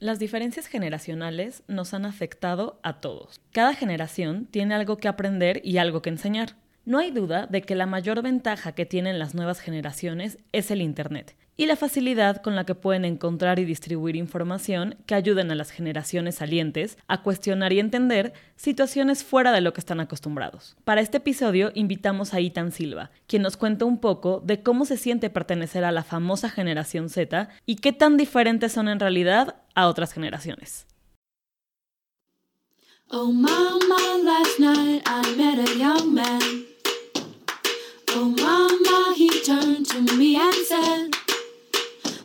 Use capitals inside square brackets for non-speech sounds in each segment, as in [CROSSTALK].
Las diferencias generacionales nos han afectado a todos. Cada generación tiene algo que aprender y algo que enseñar. No hay duda de que la mayor ventaja que tienen las nuevas generaciones es el Internet y la facilidad con la que pueden encontrar y distribuir información que ayuden a las generaciones salientes a cuestionar y entender situaciones fuera de lo que están acostumbrados. Para este episodio invitamos a Itan Silva, quien nos cuenta un poco de cómo se siente pertenecer a la famosa generación Z y qué tan diferentes son en realidad a otras generaciones. Oh mama, last night I met a young man. Oh mama, he turned to me and said,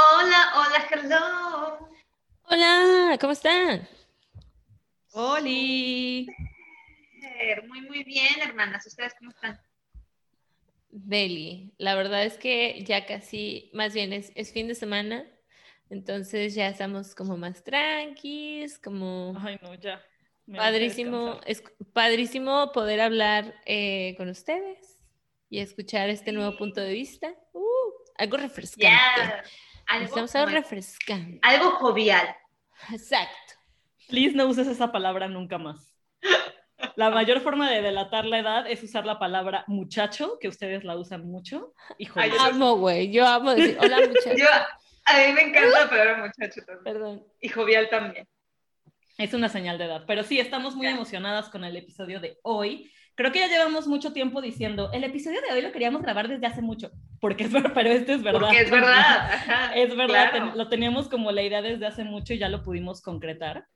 Hola, hola, hello. Hola, ¿cómo están? Oli. Muy, muy bien, hermanas. ¿Ustedes cómo están? Deli, la verdad es que ya casi, más bien es, es fin de semana, entonces ya estamos como más tranquis, como... Ay, no, ya Padrísimo, es padrísimo poder hablar eh, con ustedes y escuchar este nuevo punto de vista. Uh, algo refrescante. Algo, algo refrescante. Algo jovial. Exacto. Please no uses esa palabra nunca más. La mayor forma de delatar la edad es usar la palabra muchacho, que ustedes la usan mucho. Y amo, güey. Yo amo decir hola [LAUGHS] muchacho. a mí me encanta la palabra muchacho también. Perdón. Y jovial también. Es una señal de edad, pero sí, estamos muy emocionadas con el episodio de hoy. Creo que ya llevamos mucho tiempo diciendo, el episodio de hoy lo queríamos grabar desde hace mucho, porque es [LAUGHS] verdad, pero este es verdad. Porque es verdad. [LAUGHS] es verdad, lo teníamos como la idea desde hace mucho y ya lo pudimos concretar,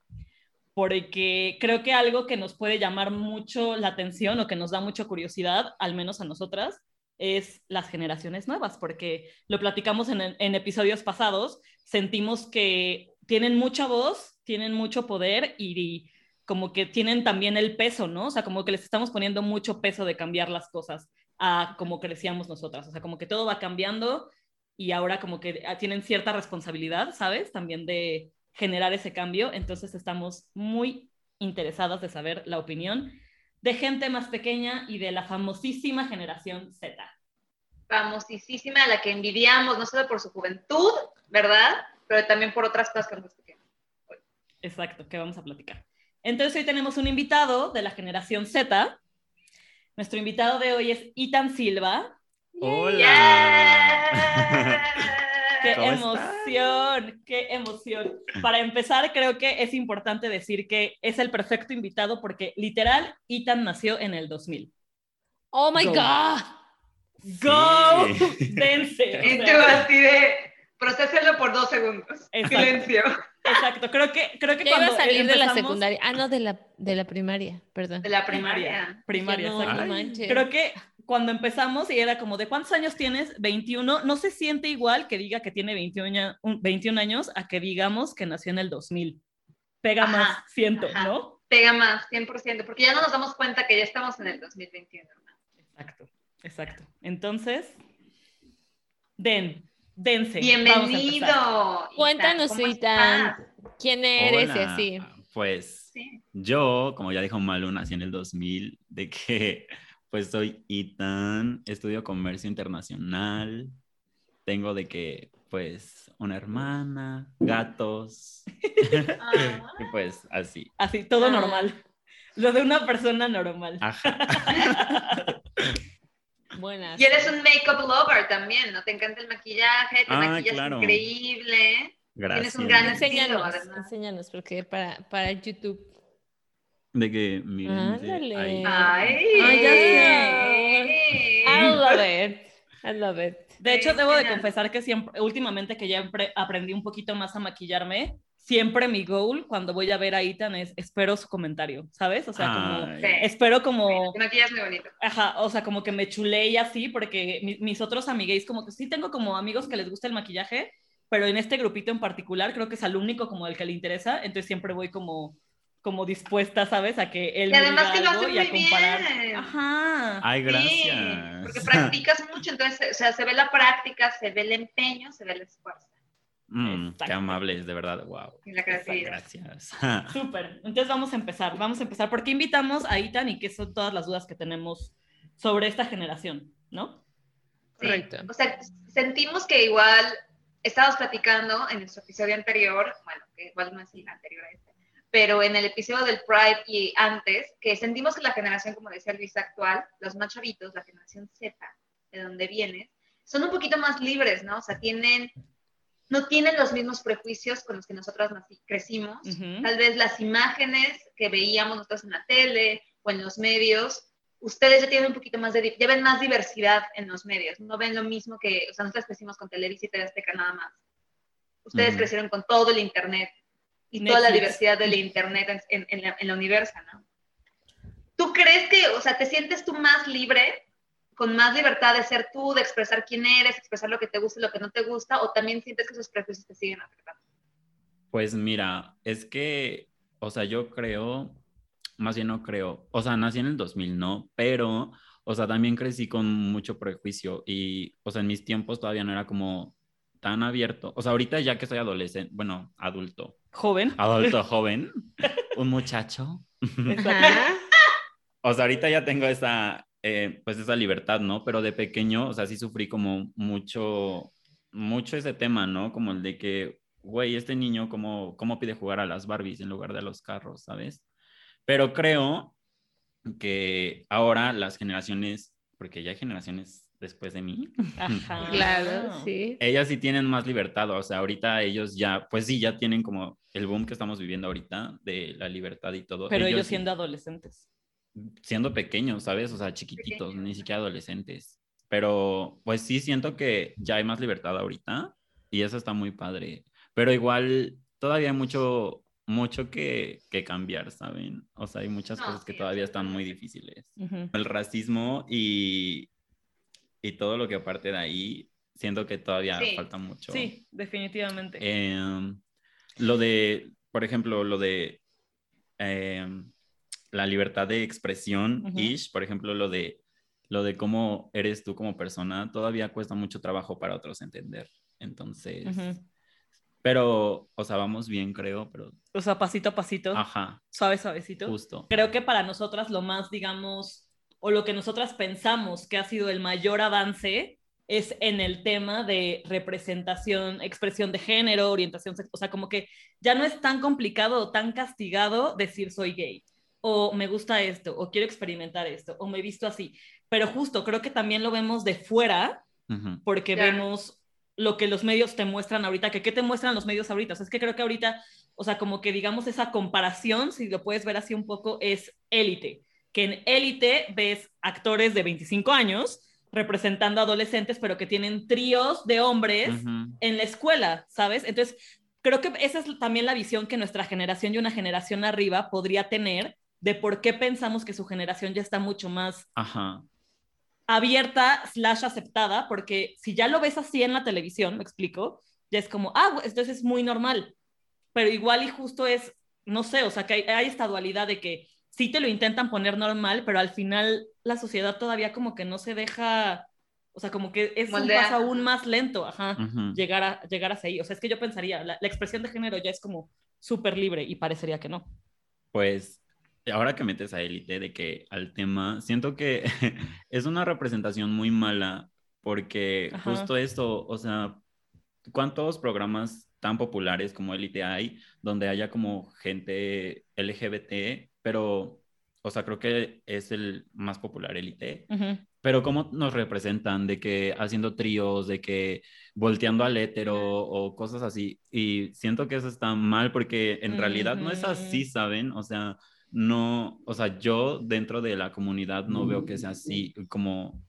porque creo que algo que nos puede llamar mucho la atención o que nos da mucha curiosidad, al menos a nosotras, es las generaciones nuevas, porque lo platicamos en, en episodios pasados, sentimos que tienen mucha voz tienen mucho poder y, como que tienen también el peso, ¿no? O sea, como que les estamos poniendo mucho peso de cambiar las cosas a como crecíamos nosotras. O sea, como que todo va cambiando y ahora como que ah, tienen cierta responsabilidad, ¿sabes? También de generar ese cambio. Entonces estamos muy interesadas de saber la opinión de gente más pequeña y de la famosísima generación Z. Famosísima, la que envidiamos, no solo por su juventud, ¿verdad? Pero también por otras cosas que nos Exacto, que vamos a platicar. Entonces hoy tenemos un invitado de la generación Z. Nuestro invitado de hoy es Itan Silva. Hola. [LAUGHS] ¡Qué emoción! ¡Qué emoción! Para empezar, creo que es importante decir que es el perfecto invitado porque literal, Itan nació en el 2000. ¡Oh, my God! ¡Go! ¡Dense! [LAUGHS] Y tú así de, procéselo por dos segundos. Silencio. Exacto, creo que, creo que cuando iba a salir de la secundaria. Ah, no, de la, de la primaria, perdón. De la primaria. Primaria, exacto. Creo que cuando empezamos y era como, ¿de cuántos años tienes? 21. No se siente igual que diga que tiene 21, 21 años a que digamos que nació en el 2000. Pega más, siento, ¿no? Pega más, 100%, porque ya no nos damos cuenta que ya estamos en el 2021. Exacto, exacto. Entonces, Den, dense. Bienvenido. Cuéntanos, Itan, quién eres y así. Pues yo, como ya dijo Malu, nací en el 2000, de que [LAUGHS] pues soy Itan, estudio comercio internacional, tengo de que pues una hermana, gatos, ah. [LAUGHS] y pues así. Así, todo ah. normal. Lo de una persona normal. Ajá. [LAUGHS] Y eres un make-up lover también, ¿no? Te encanta el maquillaje, te ah, maquillas increíble. Gracias. Tienes un gran enséñanos, enséñanos, porque para, para YouTube. De que Ándale. Ay, Ay, ya sé. I love it. I love it. De hecho, debo de confesar que siempre, últimamente que ya aprendí un poquito más a maquillarme, siempre mi goal cuando voy a ver a Ethan es espero su comentario, ¿sabes? O sea, como espero como... maquillas muy bonito. Ajá, o sea, como que me chulé y así, porque mis otros amigues como que sí tengo como amigos que les gusta el maquillaje, pero en este grupito en particular creo que es al único como el que le interesa, entonces siempre voy como como dispuesta, ¿sabes? A que él Y además me que diga lo algo hace y a muy comparar. bien. Ajá. Ay, Sí, gracias. porque practicas mucho, entonces, o sea, se ve la práctica, se ve el empeño, se ve el esfuerzo Mm, qué amables, de verdad, wow. Gracias. [LAUGHS] Súper. Entonces vamos a empezar, vamos a empezar. ¿Por qué invitamos a Itan y qué son todas las dudas que tenemos sobre esta generación, no? Sí. Correcto. O sea, sentimos que igual estábamos platicando en nuestro episodio anterior, bueno, que igual no es el anterior a este, pero en el episodio del Pride y antes, que sentimos que la generación, como decía Luis, actual, los más chavitos, la generación Z, de donde vienes, son un poquito más libres, ¿no? O sea, tienen, no tienen los mismos prejuicios con los que nosotras crecimos. Tal vez las imágenes que veíamos nosotros en la tele o en los medios, ustedes ya tienen un poquito más de, ya ven más diversidad en los medios, no ven lo mismo que, o sea, nosotros crecimos con Televisa y TV Azteca nada más. Ustedes crecieron con todo el Internet y toda la diversidad del Internet en, en, en la, en la ¿no? ¿Tú crees que, o sea, te sientes tú más libre, con más libertad de ser tú, de expresar quién eres, expresar lo que te gusta y lo que no te gusta, o también sientes que esos prejuicios te siguen afectando? Pues mira, es que, o sea, yo creo, más bien no creo, o sea, nací en el 2000, no, pero, o sea, también crecí con mucho prejuicio y, o sea, en mis tiempos todavía no era como tan abierto. O sea, ahorita ya que soy adolescente, bueno, adulto, Joven. adulto [LAUGHS] joven, un muchacho. [LAUGHS] O sea, ahorita ya tengo esa, eh, pues esa libertad, ¿no? Pero de pequeño, o sea, sí sufrí como mucho, mucho ese tema, ¿no? Como el de que, güey, este niño, ¿cómo, ¿cómo pide jugar a las Barbies en lugar de a los carros, ¿sabes? Pero creo que ahora las generaciones, porque ya hay generaciones después de mí, Ajá. [LAUGHS] Claro, sí. ellas sí tienen más libertad, o sea, ahorita ellos ya, pues sí, ya tienen como el boom que estamos viviendo ahorita de la libertad y todo. Pero ellos sí- siendo adolescentes. Siendo pequeños, ¿sabes? O sea, chiquititos, Pequeños. ni siquiera adolescentes. Pero pues sí siento que ya hay más libertad ahorita y eso está muy padre. Pero igual todavía hay mucho, mucho que, que cambiar, ¿saben? O sea, hay muchas No, cosas que sí, todavía están muy difíciles. Ujú. El racismo y, y todo lo que aparte de ahí, siento que todavía Sí. falta mucho. Sí, definitivamente. Em, lo de, por ejemplo, lo de em, la libertad de expresión, Ujú. ish, por ejemplo, lo de, lo de cómo eres tú como persona, todavía cuesta mucho trabajo para otros entender. Entonces, Ujú. pero, o sea, vamos bien, creo, pero, O sea, pasito a pasito, ajá, suave, suavecito. justo. Creo que para nosotras lo más, digamos, o lo que nosotras pensamos que ha sido el mayor avance es en el tema de representación, expresión de género, orientación sexual. O sea, como que ya no es tan complicado o tan castigado decir soy gay, o me gusta esto, o quiero experimentar esto, o me he visto así. Pero justo creo que también lo vemos de fuera porque vemos lo que los medios te muestran ahorita, que qué te muestran los medios ahorita. O sea, es que creo que ahorita, o sea, como que digamos esa comparación, si lo puedes ver así un poco, es élite, que en élite ves actores de 25 años representando adolescentes, pero que tienen tríos de hombres en la escuela, ¿sabes? Entonces, creo que esa es también la visión que nuestra generación y una generación arriba podría tener de por qué pensamos que su generación ya está mucho más Ajá, abierta slash aceptada, porque si ya lo ves así en la televisión, me explico, ya es como, ah, bu- entonces es muy normal, pero igual y justo es, no sé, o sea, que hay, hay esta dualidad de que sí te lo intentan poner normal, pero al final la sociedad todavía como que no se deja, o sea, como que es un Moldea. paso aún más lento, ajá, ujú. llegar, a, llegar hacia ahí. O sea, es que yo pensaría, la, la expresión de género ya es como súper libre y parecería que no. Pues ahora que metes a élite de que al tema, siento que [LAUGHS] es una representación muy mala porque Ajá. justo esto, o sea, ¿cuántos programas tan populares como élite hay donde haya como gente LGBT, pero, o sea, creo que es el más popular élite, Ujú. pero ¿cómo nos representan de que haciendo tríos, de que volteando al hétero o cosas así? Y siento que eso está mal porque en realidad no es así, Ujú. ¿saben? O sea, no, o sea, yo dentro de la comunidad no veo que sea así como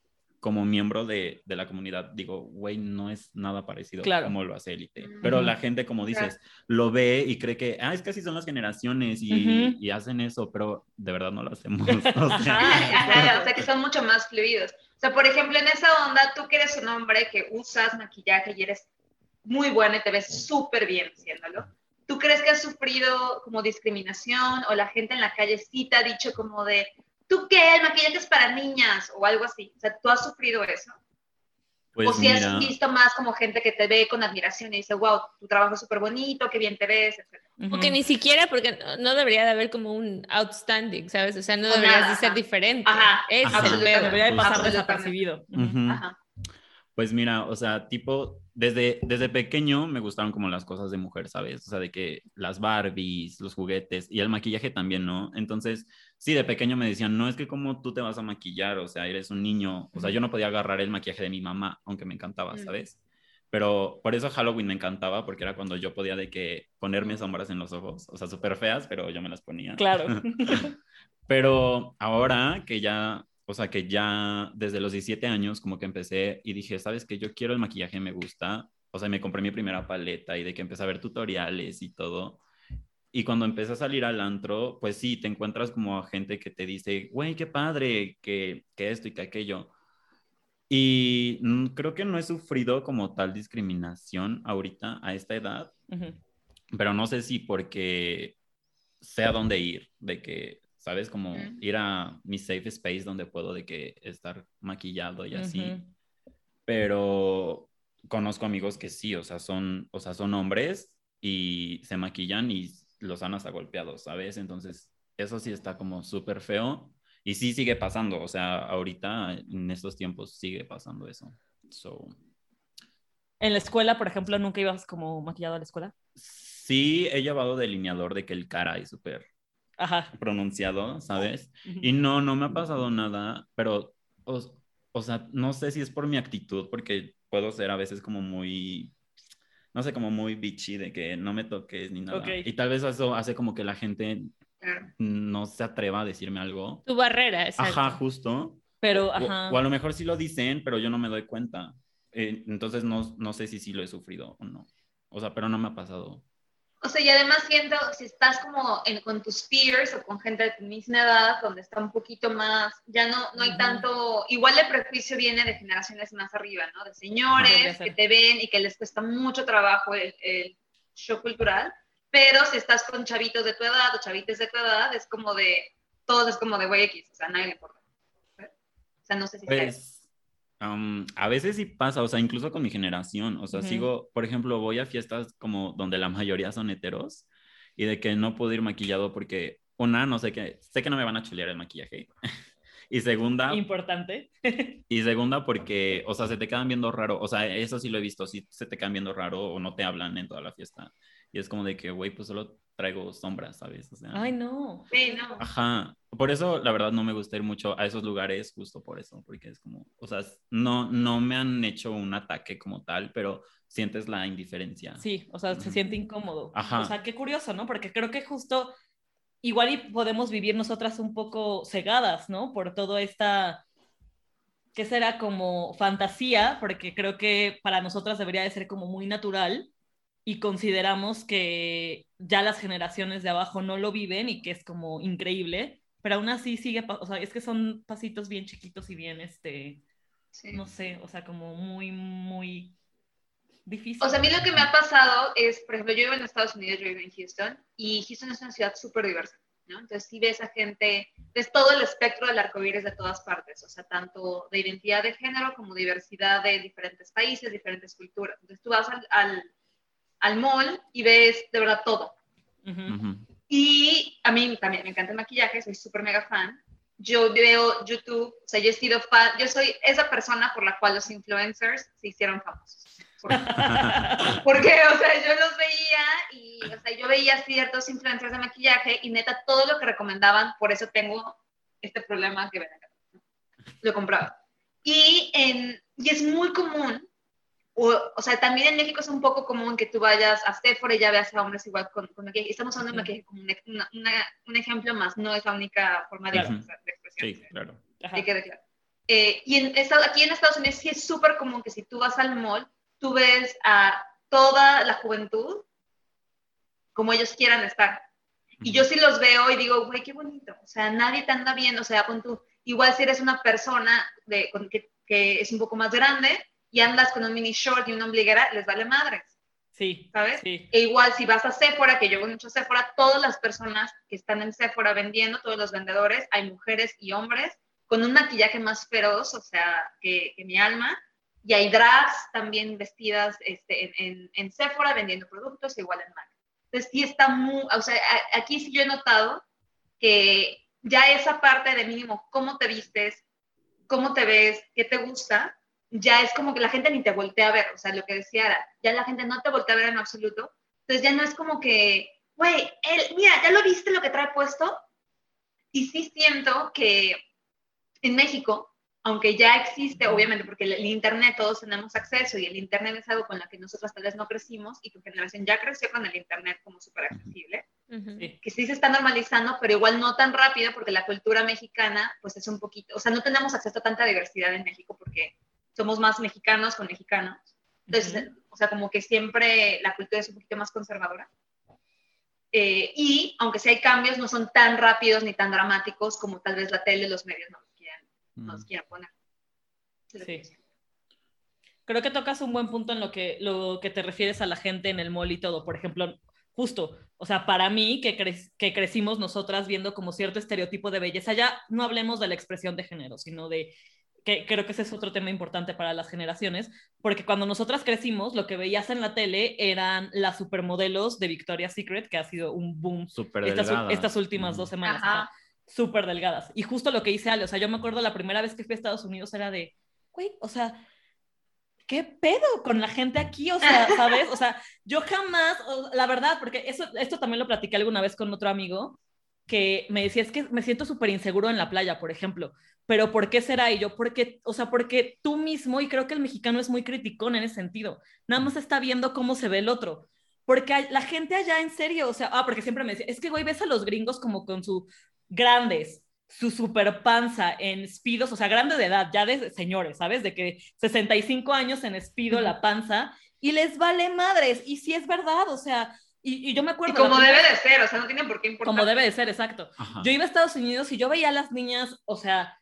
como miembro de, de la comunidad, digo, güey, no es nada parecido Claro. como lo hace Élite. Pero la gente, como Claro. dices, lo ve y cree que, ah, es que así son las generaciones y, hacen eso, pero de verdad no lo hacemos. [LAUGHS] o sea, Ajá, o sea, que son mucho más fluidos. O sea, por ejemplo, en esa onda, tú que eres un hombre que usas maquillaje y eres muy buena y te ves súper bien haciéndolo. ¿Tú crees que has sufrido como discriminación o la gente en la calle sí te ha dicho como de, ¿tú qué? El maquillaje es para niñas o algo así. O sea, ¿tú has sufrido eso? Pues o si has visto más como gente que te ve con admiración y dice, wow, tu trabajo es súper bonito, qué bien te ves, etc. O que ni siquiera, porque no, debería de haber como un outstanding, ¿sabes? O sea, no deberías de ser diferente. Ajá, es el Debería de pasar desapercibido. Ajá. Pues mira, o sea, tipo, desde, desde pequeño me gustaron como las cosas de mujer, ¿sabes? O sea, de que las Barbies, los juguetes y el maquillaje también, ¿no? Entonces, sí, de pequeño me decían, no es que como tú te vas a maquillar, o sea, eres un niño, o sea, yo no podía agarrar el maquillaje de mi mamá, aunque me encantaba, ¿sabes? Pero por eso Halloween me encantaba, porque era cuando yo podía de que ponerme sombras en los ojos, o sea, súper feas, pero yo me las ponía. Claro. [LAUGHS] pero ahora que ya o sea, que ya desde los 17 años como que empecé y dije, ¿sabes qué? Yo quiero el maquillaje, me gusta. O sea, me compré mi primera paleta y de que empecé a ver tutoriales y todo. Y cuando empecé a salir al antro, pues sí, te encuentras como a gente que te dice, güey, qué padre, que, que esto y que aquello. Y creo que no he sufrido como tal discriminación ahorita a esta edad, pero no sé si porque sé a dónde ir, de que ¿sabes? Como ir a mi safe space donde puedo de que estar maquillado y así. Pero conozco amigos que sí, o sea, son, o sea, son hombres y se maquillan y los han hasta golpeados, ¿sabes? Entonces, eso sí está como súper feo y sí sigue pasando, o sea, ahorita en estos tiempos sigue pasando eso. So... En la escuela, por ejemplo, ¿nunca ibas como maquillado a la escuela? Sí, he llevado delineador de que el cara es súper pronunciado, ¿sabes? Y no, no me ha pasado nada, pero, o, sea, no sé si es por mi actitud, porque puedo ser a veces como muy, no sé, como muy bitchy de que no me toques ni nada. Y tal vez eso hace como que la gente no se atreva a decirme algo. Tu barrera, exacto. Ajá, justo. Pero, ajá. O, a lo mejor sí lo dicen, pero yo no me doy cuenta. Eh, entonces no, no sé si sí lo he sufrido o no. O sea, pero no me ha pasado. O sea, y además siento, si estás como en, con tus peers o con gente de tu misma edad, donde está un poquito más, ya no, no hay tanto, igual el prejuicio viene de generaciones más arriba, ¿no? De señores que te ven y que les cuesta mucho trabajo el, el show cultural, pero si estás con chavitos de tu edad o chavites de tu edad, es como de, todos es como de güey X, o sea, nadie le importa. O sea, no sé si pues, a veces sí pasa, o sea, incluso con mi generación, o sea, sigo, por ejemplo, voy a fiestas como donde la mayoría son heteros y de que no puedo ir maquillado porque, una, no sé qué, sé que no me van a chulear el maquillaje. [LAUGHS] y segunda... Importante. [LAUGHS] y segunda porque, o sea, se te quedan viendo raro, o sea, eso sí lo he visto, sí se te quedan viendo raro o no te hablan en toda la fiesta. Y es como de que, güey, pues solo traigo sombras, ¿sabes? O sea, Ay, no. Sí, no. Ajá. Por eso, la verdad, no me gusta ir mucho a esos lugares, justo por eso, porque es como, o sea, no, no me han hecho un ataque como tal, pero sientes la indiferencia. Sí, o sea, se siente incómodo. Ajá. O sea, qué curioso, ¿no? Porque creo que justo igual y podemos vivir nosotras un poco cegadas, ¿no? Por toda esta, ¿qué será? Como fantasía, porque creo que para nosotras debería de ser como muy natural y consideramos que ya las generaciones de abajo no lo viven y que es como increíble, pero aún así sigue, o sea, es que son pasitos bien chiquitos y bien, este, no sé, o sea, como muy, muy difícil. O sea, a mí lo que me ha pasado es, por ejemplo, yo vivo en Estados Unidos, yo vivo en Houston, y Houston es una ciudad súper diversa. ¿no? Entonces, si ves a gente, ves todo el espectro del arco iris de todas partes, o sea, tanto de identidad de género como diversidad de diferentes países, diferentes culturas. Entonces, tú vas al al mall y ves de verdad todo. Y a mí también me encanta el maquillaje, soy súper mega fan. Yo veo YouTube, o sea, yo he sido fan, yo soy esa persona por la cual los influencers se hicieron famosos. [LAUGHS] Porque, o sea, yo los veía y, o sea, yo veía ciertos influencers de maquillaje y neta, todo lo que recomendaban, por eso tengo este problema que ven acá. Lo compraba. Y, en, y es muy común o, o, sea, también en México es un poco común que tú vayas a Sephora y ya veas a hombres igual con, con maquillaje. Estamos hablando de maquillaje como un ejemplo más, no es la única forma de, expresión. Sí, claro. Hay que declarar. Eh, y en, aquí en Estados Unidos sí es súper común que si tú vas al mall, tú ves a toda la juventud como ellos quieran estar. Y yo sí los veo y digo, güey, qué bonito. O sea, nadie te anda viendo. O sea, con tú, igual si eres una persona de, que, que es un poco más grande, y andas con un mini short y una ombliguera, les vale madres. Sí. ¿Sabes? Sí. E igual si vas a Sephora, que yo voy mucho a Sephora, todas las personas que están en Sephora vendiendo, todos los vendedores, hay mujeres y hombres con un maquillaje más feroz, o sea, que, que mi alma, y hay drags también vestidas este, en, en, en Sephora vendiendo productos, igual en MAC. Entonces sí está muy, o sea, a- aquí sí yo he notado que ya esa parte de mínimo, cómo te vistes, cómo te ves, qué te gusta, ya es como que la gente ni te voltea a ver, o sea, lo que decía Ara, ya la gente no te voltea a ver en absoluto, entonces ya no es como que, güey, él, mira, ¿ya lo viste lo que trae puesto? Y sí siento que en México, aunque ya existe, obviamente, porque el, el Internet todos tenemos acceso y el Internet es algo con lo que nosotros tal vez no crecimos y tu generación ya creció con el Internet como súper accesible, Ujú. Sí. que sí se está normalizando, pero igual no tan rápido porque la cultura mexicana pues es un poquito, o sea, no tenemos acceso a tanta diversidad en México porque somos más mexicanos con mexicanos. Entonces, o sea, como que siempre la cultura es un poquito más conservadora. Eh, y aunque sí hay cambios, no son tan rápidos ni tan dramáticos como tal vez la tele, los medios nos quieran, nos quieran poner. Que Sí. Creo que tocas un buen punto en lo que, lo que te refieres a la gente en el mall y todo. Por ejemplo, justo, o sea, para mí que, cre- que crecimos nosotras viendo como cierto estereotipo de belleza, ya no hablemos de la expresión de género, sino de que creo que ese es otro tema importante para las generaciones, porque cuando nosotras crecimos, lo que veías en la tele eran las supermodelos de Victoria's Secret, que ha sido un boom Súper estas, delgadas. estas últimas dos Ujú. semanas. Ajá. Súper delgadas. Y justo lo que dice Ale, o sea, yo me acuerdo la primera vez que fui a Estados Unidos era de, güey, o sea, ¿qué pedo con la gente aquí? O sea, ¿sabes? O sea, yo jamás, la verdad, porque eso, esto también lo platiqué alguna vez con otro amigo, que me decía, es que me siento súper inseguro en la playa, por ejemplo. Pero ¿por qué será? Y yo, porque, o sea, porque tú mismo, y creo que el mexicano es muy criticón en ese sentido, nada más está viendo cómo se ve el otro. Porque hay- la gente allá, en serio, o sea, ah, porque siempre me decía, es que, güey, ves a los gringos como con su grandes, su super panza en speedos, o sea, grande de edad, ya de señores, ¿sabes? De que 65 años en speedo la panza, y les vale madres, y sí es verdad, o sea, y, y yo me Y acuerdo... como la primera- debe de ser, o sea, no tiene por qué importar. Como debe de ser, exacto. Ajá. Yo iba a Estados Unidos y yo veía a las niñas, o sea,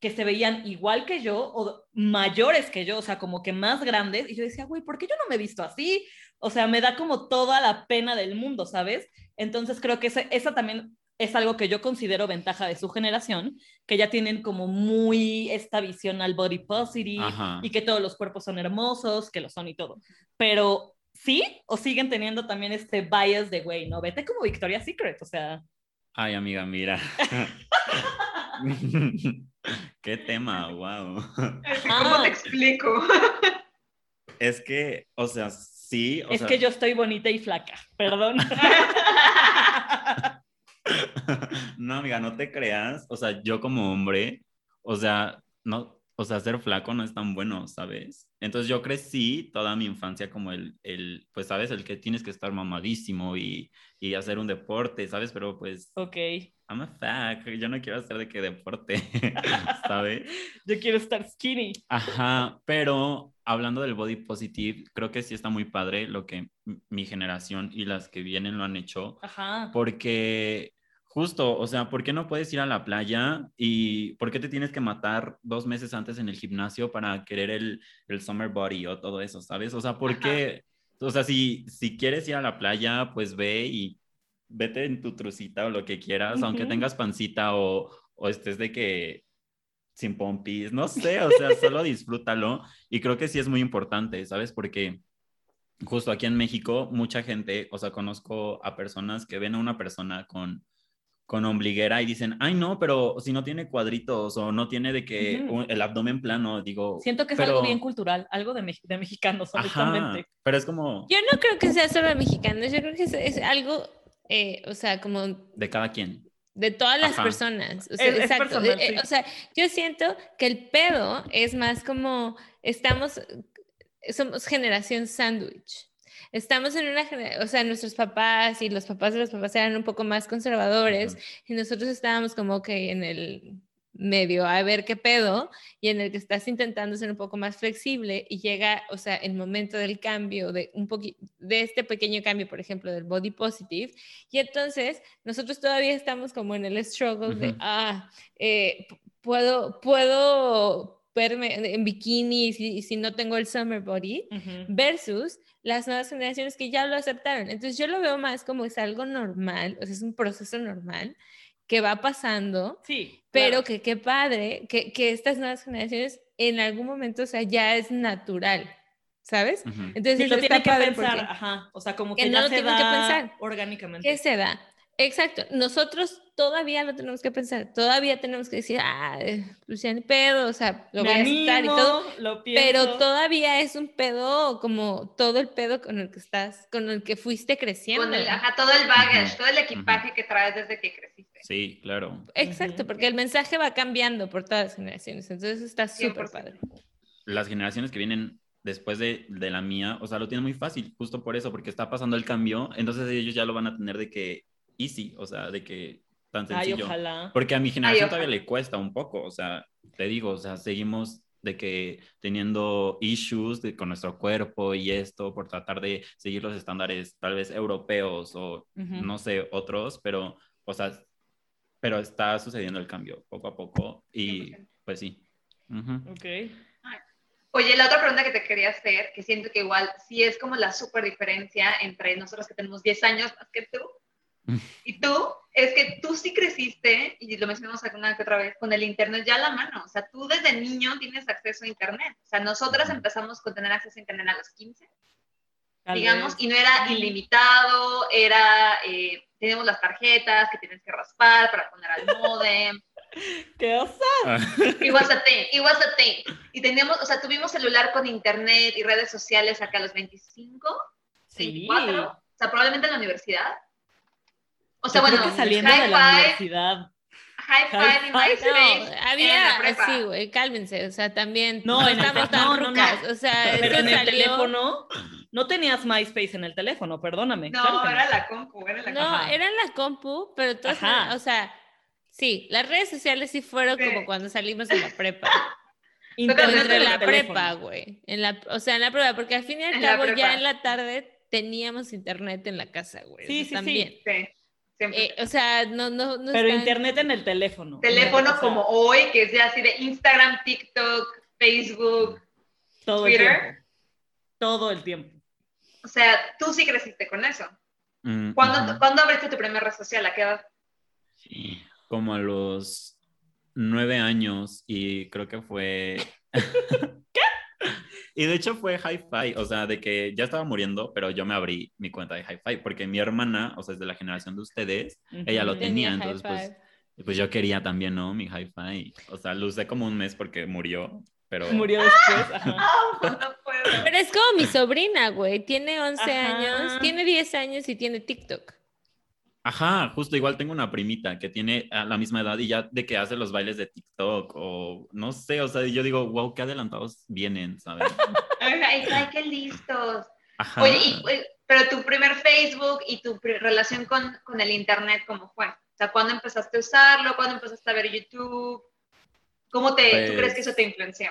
que se veían igual que yo o mayores que yo, o sea, como que más grandes. Y yo decía, güey, ¿por qué yo no me he visto así? O sea, me da como toda la pena del mundo, ¿sabes? Entonces creo que ese- esa también es algo que yo considero ventaja de su generación, que ya tienen como muy esta visión al body positive Ajá. y que todos los cuerpos son hermosos, que lo son y todo. Pero sí, o siguen teniendo también este bias de, güey, no, vete como Victoria's Secret, o sea, Ay, amiga, mira. [LAUGHS] Qué tema, wow. Es que, ¿Cómo Ah. te explico? Es que, o sea, sí. O es sea, que yo estoy bonita y flaca, perdón. [LAUGHS] no, amiga, no te creas. O sea, yo como hombre, o sea, no, o sea, ser flaco no es tan bueno, ¿sabes? Entonces yo crecí toda mi infancia como el, el pues, ¿sabes? El que tienes que estar mamadísimo y, y hacer un deporte, ¿sabes? Pero pues, ok, I'm a fuck, yo no quiero hacer de qué deporte, [LAUGHS] ¿sabes? [LAUGHS] yo quiero estar skinny. Ajá, pero hablando del body positive, creo que sí está muy padre lo que mi generación y las que vienen lo han hecho, Ajá. porque justo, o sea, ¿por qué no puedes ir a la playa y por qué te tienes que matar dos meses antes en el gimnasio para querer el, el summer body o todo eso, ¿sabes? O sea, ¿por Ajá. qué? O sea, si, si quieres ir a la playa, pues ve y vete en tu trucita o lo que quieras, aunque tengas pancita o, o estés de que sin pompis, no sé, o sea, [LAUGHS] solo disfrútalo. Y creo que sí es muy importante, ¿sabes? Porque justo aquí en México, mucha gente, o sea, conozco a personas que ven a una persona con, con ombliguera y dicen, ay, no, pero si no tiene cuadritos o no tiene de que un- el abdomen plano, digo. Siento que es pero- algo bien cultural, algo de, de mexicanos, honestamente. pero es como Yo no creo que sea solo de mexicanos, yo creo que es, es algo, eh, o sea, como de cada quien. de todas las Ajá. personas. O sea, Es- personal, Eh, eh, sí. O sea, yo siento que el pedo es más como estamos, somos generación sándwich. Estamos en una generación, o sea, nuestros papás y los papás de los papás eran un poco más conservadores y nosotros estábamos como que en el medio a ver qué pedo y en el que estás intentando ser un poco más flexible y llega, o sea, el momento del cambio, de un poquito, de este pequeño cambio, por ejemplo, del body positive y entonces nosotros todavía estamos como en el struggle de, Ujú. ah, eh, puedo, puedo verme en bikini y si, si no tengo el summer body, Ujú. versus las nuevas generaciones que ya lo aceptaron. Entonces yo lo veo más como es algo normal, o sea, es un proceso normal que va pasando, Sí. pero claro. que qué padre que, que estas nuevas generaciones en algún momento, o sea, ya es natural, ¿sabes? Ujú. Entonces Sí, lo está tiene que pensar, ajá. O sea, como que que, no ya lo se tienen que da pensar. orgánicamente. ¿Qué se da? Exacto. Nosotros todavía lo tenemos que pensar. Todavía tenemos que decir, ah, eh, pues pedo, o sea, lo Me voy a aceptar y animo, todo. lo pienso. Pero todavía es un pedo como todo el pedo con el que estás, con el que fuiste creciendo. Con el, ajá, todo el baggage, todo el equipaje que traes desde que creciste. Sí, claro. Exacto, porque el mensaje va cambiando por todas las generaciones. Entonces está súper 100%. padre. Las generaciones que vienen después de, de la mía, o sea, lo tienen muy fácil, justo por eso, porque está pasando el cambio, entonces ellos ya lo van a tener de que easy, o sea, de que tan Ay, sencillo. ojalá. Porque a mi generación ojalá. todavía le cuesta un poco, o sea, te digo, o sea, seguimos de que teniendo issues de- con nuestro cuerpo y esto por tratar de seguir los estándares tal vez europeos o Ujú. no sé, otros, pero, o sea, pero está sucediendo el cambio poco a poco y 100%. pues sí. Ujú. Ok. Oye, la otra pregunta que te quería hacer, que siento que igual sí es como la súper diferencia entre nosotros que tenemos 10 años más que tú [LAUGHS] y tú, es que tú sí creciste, y lo mencionamos alguna que otra vez, con el Internet ya a la mano. O sea, tú desde niño tienes acceso a Internet. O sea, nosotras empezamos con tener acceso a Internet a los 15, Tal digamos, vez. y no era ilimitado, era, eh, tenemos las tarjetas que tienes que raspar para poner al modem. [LAUGHS] ¿Qué osa? It was a thing, it was a thing. Y teníamos, o sea, tuvimos celular con internet y redes sociales acá a los 25, Sí. 24, o sea, probablemente en la universidad. O sea, Yo creo bueno, que saliendo de la universidad. hi-fi y Hi-fi, No, MySpace en la había, sí, güey, cálmense, o sea, también No, no, estamos tan no, no, no. rucas, o sea, Pero eso en el salió- teléfono, no tenías MySpace en el teléfono, perdóname. No, claro era la compu, era la No, compu. Ajá. era en la compu, pero todas, Ajá. o sea, sí, las redes sociales sí fueron Sí. como cuando salimos de la prepa. Entre en la prepa, güey. En la, o sea, en la prepa, porque al fin y al En cabo ya en la tarde teníamos internet en la casa, güey. Sí, o sea, sí, sí. también. Sí. Eh, o sea, no, no, no Pero internet en el teléfono. Teléfono como hoy, que es ya así de Instagram, TikTok, Facebook. todo el Twitter. tiempo. Todo el tiempo. O sea, tú sí creciste con eso. Mm, ¿Cuándo, ujú. ¿cuándo abriste tu primera red social? ¿A qué edad? Sí, Como a los nueve años y creo que fue... [LAUGHS] Y de hecho fue Hi-Fi, o sea, de que ya estaba muriendo, pero yo me abrí mi cuenta de Hi-Fi porque mi hermana, o sea, es de la generación de ustedes, ella lo tenía, Tenía entonces pues, pues yo quería también, ¿no? Mi Hi-Fi. O sea, lo usé como un mes porque murió, pero... Murió después. Ajá. [LAUGHS] No puedo. Pero es como mi sobrina, güey. Tiene 11 Ajá. años, tiene 10 años y tiene TikTok. Ajá, justo igual tengo una primita que tiene a la misma edad y ya de que hace los bailes de TikTok o no sé, o sea, yo digo, wow, qué adelantados vienen, ¿sabes? [LAUGHS] Ay, qué listos. Ajá. Oye, y, eh, pero tu primer Facebook y tu relación con, con el Internet, ¿cómo fue? O sea, ¿cuándo empezaste a usarlo? ¿Cuándo empezaste a ver YouTube? ¿Cómo te, tú Pues- crees que eso te influenció?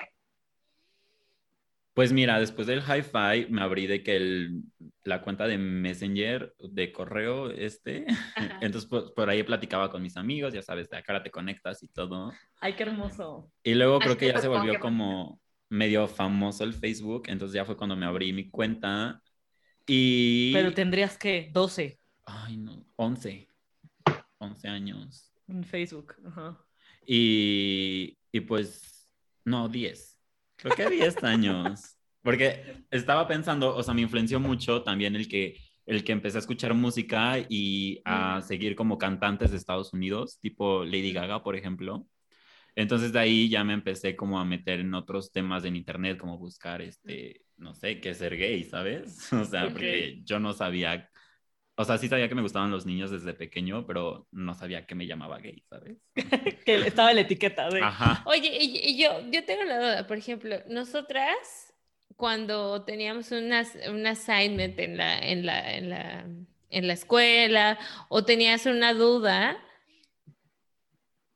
Pues mira, después del hi-fi me abrí de que el, la cuenta de Messenger de correo este, [LAUGHS] Ajá. entonces por, por ahí platicaba con mis amigos, ya sabes, de a cara te conectas y todo. Ay, qué hermoso. Y luego Ay, creo que ya se volvió como medio famoso el Facebook, entonces ya fue cuando me abrí mi cuenta y... Pero tendrías que 12 Ay, no, 11, 11 años. en Facebook. Ajá. Y, y pues, no, 10. Creo que 10 años. Porque estaba pensando, o sea, me influenció mucho también el que, el que empecé a escuchar música y a seguir como cantantes de Estados Unidos, tipo Lady Gaga, por ejemplo. Entonces de ahí ya me empecé como a meter en otros temas en internet, como buscar, este, no sé, qué ser gay, ¿sabes? [LAUGHS] O sea, Ok. porque yo no sabía, o sea, sí sabía que me gustaban los niños desde pequeño, pero no sabía que me llamaba gay, ¿sabes? [LAUGHS] Que estaba la etiqueta de. Ajá. Oye, y, y yo, yo tengo la duda, por ejemplo, nosotras cuando teníamos una, un assignment en la, en, la, en, la, en la escuela o tenías una duda,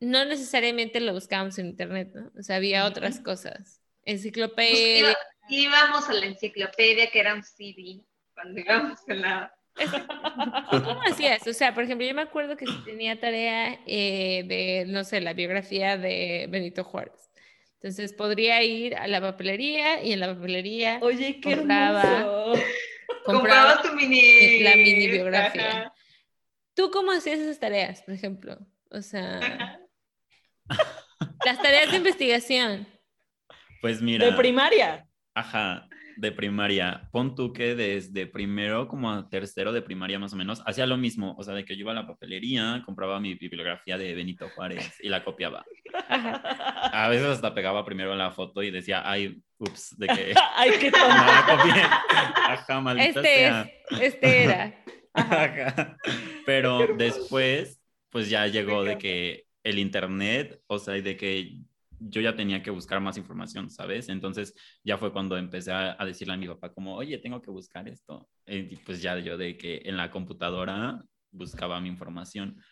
no necesariamente lo buscábamos en internet, ¿no? O sea, había otras cosas. Pues Enciclopedia. iba- íbamos a la enciclopedia, que era un CD, cuando íbamos a la... ¿Cómo hacías? O sea, por ejemplo, yo me acuerdo que si tenía tarea eh, de, no sé, la biografía de Benito Juárez. Entonces podría ir a la papelería y en la papelería Oye, qué Compraba. compraba Comprabas tu mini... la mini biografía. Ajá. ¿Tú cómo hacías esas tareas, por ejemplo? O sea, las tareas de investigación. Pues mira. De primaria. Ajá, de primaria. Pon tú que desde primero como a tercero de primaria más o menos, hacía lo mismo. O sea, de que yo iba a la papelería, compraba mi bibliografía de Benito Juárez y la copiaba. A veces hasta pegaba primero la foto y decía, ay, ups, de que [LAUGHS] Ay, qué [LAUGHS] no copié. Ajá, maldita Este sea. es, este era. Ajá. Pero después, pues ya llegó de que el internet, o sea, y de que yo ya tenía que buscar más información, ¿sabes? Entonces ya fue cuando empecé a, a decirle a mi papá como, oye, tengo que buscar esto. Y pues ya yo de que en la computadora buscaba mi información.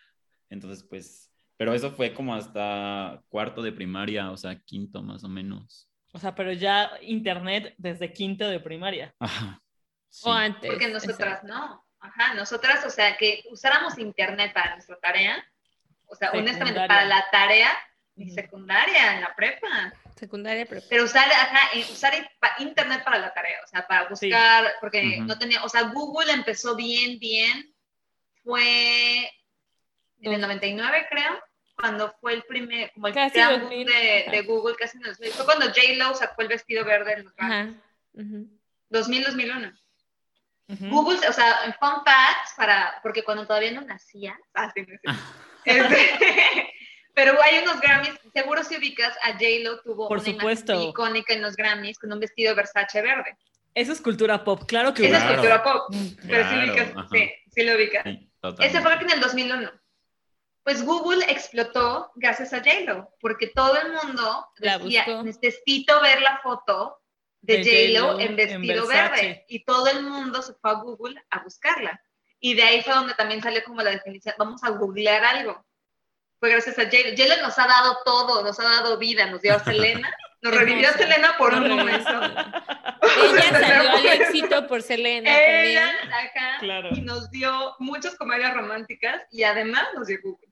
Entonces, pues, pero eso fue como hasta cuarto de primaria, o sea, quinto más o menos. O sea, pero ya internet desde quinto de primaria. Ajá. Sí. O antes. Porque nosotras no. Ajá, nosotras, o sea, que usáramos internet para nuestra tarea. O sea, honestamente, Secundaria. para la tarea, mi secundaria, en la prepa. Secundaria, prepa. Pero usar, ajá, eh, usar internet para la tarea, o sea, para buscar, porque no tenía, o sea, Google empezó bien, bien, fue en el 99, creo, cuando fue el primer, como el Casi gran 2000, boom de, de Google, casi en el 2000. Fue cuando J-Lo sacó el vestido verde en los. Ajá. ujú. 2000, 2001. Ujú. Google, o sea, en fun facts, para, porque cuando todavía no nacía, ah, sí, no sé. Este, pero hay unos Grammys, seguro si ubicas, a J-Lo tuvo Por una supuesto. imagen icónica en los Grammys con un vestido Versace verde. Eso es cultura pop, claro que Esa es cultura pop, Mm. pero sí Claro, ubicas, ajá. sí, sí lo ubicas. Sí. Ese fue en el 2001. Pues Google explotó gracias a J-Lo, porque todo el mundo decía, necesito ver la foto de, De J-Lo J.Lo en vestido verde. Y todo el mundo se fue a Google a buscarla. Y de ahí fue donde también salió como la definición, vamos a googlear algo. Fue gracias a J-Lo. J-Lo nos ha dado todo, nos ha dado vida, nos dio a Selena, [LAUGHS] nos revivió a. Selena por un momento. Ella [LAUGHS] salió al [LAUGHS] éxito por Selena Ella, también. Claro. y nos dio muchas comedias románticas y además nos dio Google.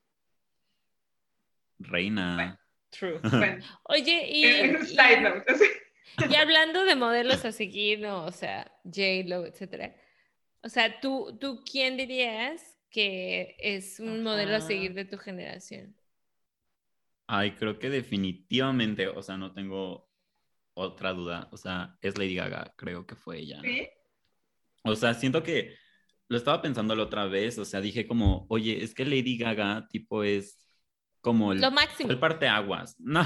Reina. True. Bueno, Oye, y, y- y hablando de modelos a seguir, ¿no? o sea, J-Lo, etcétera. O sea, ¿tú, ¿tú quién dirías que es un modelo a seguir de tu generación? Ay, creo que definitivamente, o sea, no tengo otra duda. O sea, es Lady Gaga, creo que fue ella. ¿Sí? O sea, siento que lo estaba pensando la otra vez, o sea, dije como, oye, es que Lady Gaga, tipo, es como el, Lo máximo. el parteaguas. [LAUGHS] No,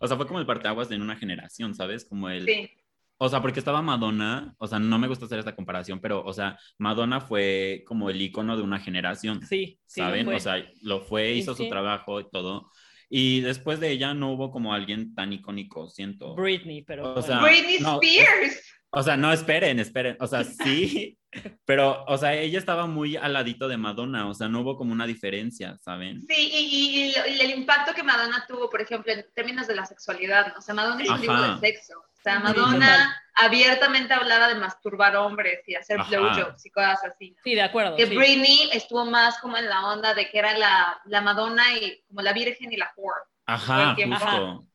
o sea, fue como el parteaguas en una generación, ¿sabes? Como el, Sí. O sea, porque estaba Madonna, o sea, no me gusta hacer esta comparación, pero, o sea, Madonna fue como el icono de una generación. Sí, sí. lo ¿saben? fue. O sea, lo fue, hizo sí. su trabajo y todo. Y después de ella no hubo como alguien tan icónico, siento. Britney, pero. O bueno. sea, Britney no, Spears. O sea, no, esperen, esperen. O sea, [LAUGHS] sí, pero, o sea, ella estaba muy al ladito de Madonna, o sea, no hubo como una diferencia, ¿saben? Sí, y, y- y el impacto que Madonna tuvo, por ejemplo, en términos de la sexualidad, ¿no? O sea, Madonna es un libro de sexo. O sea, Sí, Madonna abiertamente hablaba de masturbar hombres y hacer blowjobs y cosas así. ¿no? Sí, de acuerdo. Que sí. Britney estuvo más como en la onda de que era la, la Madonna y como la virgen y la whore. Ajá, justo.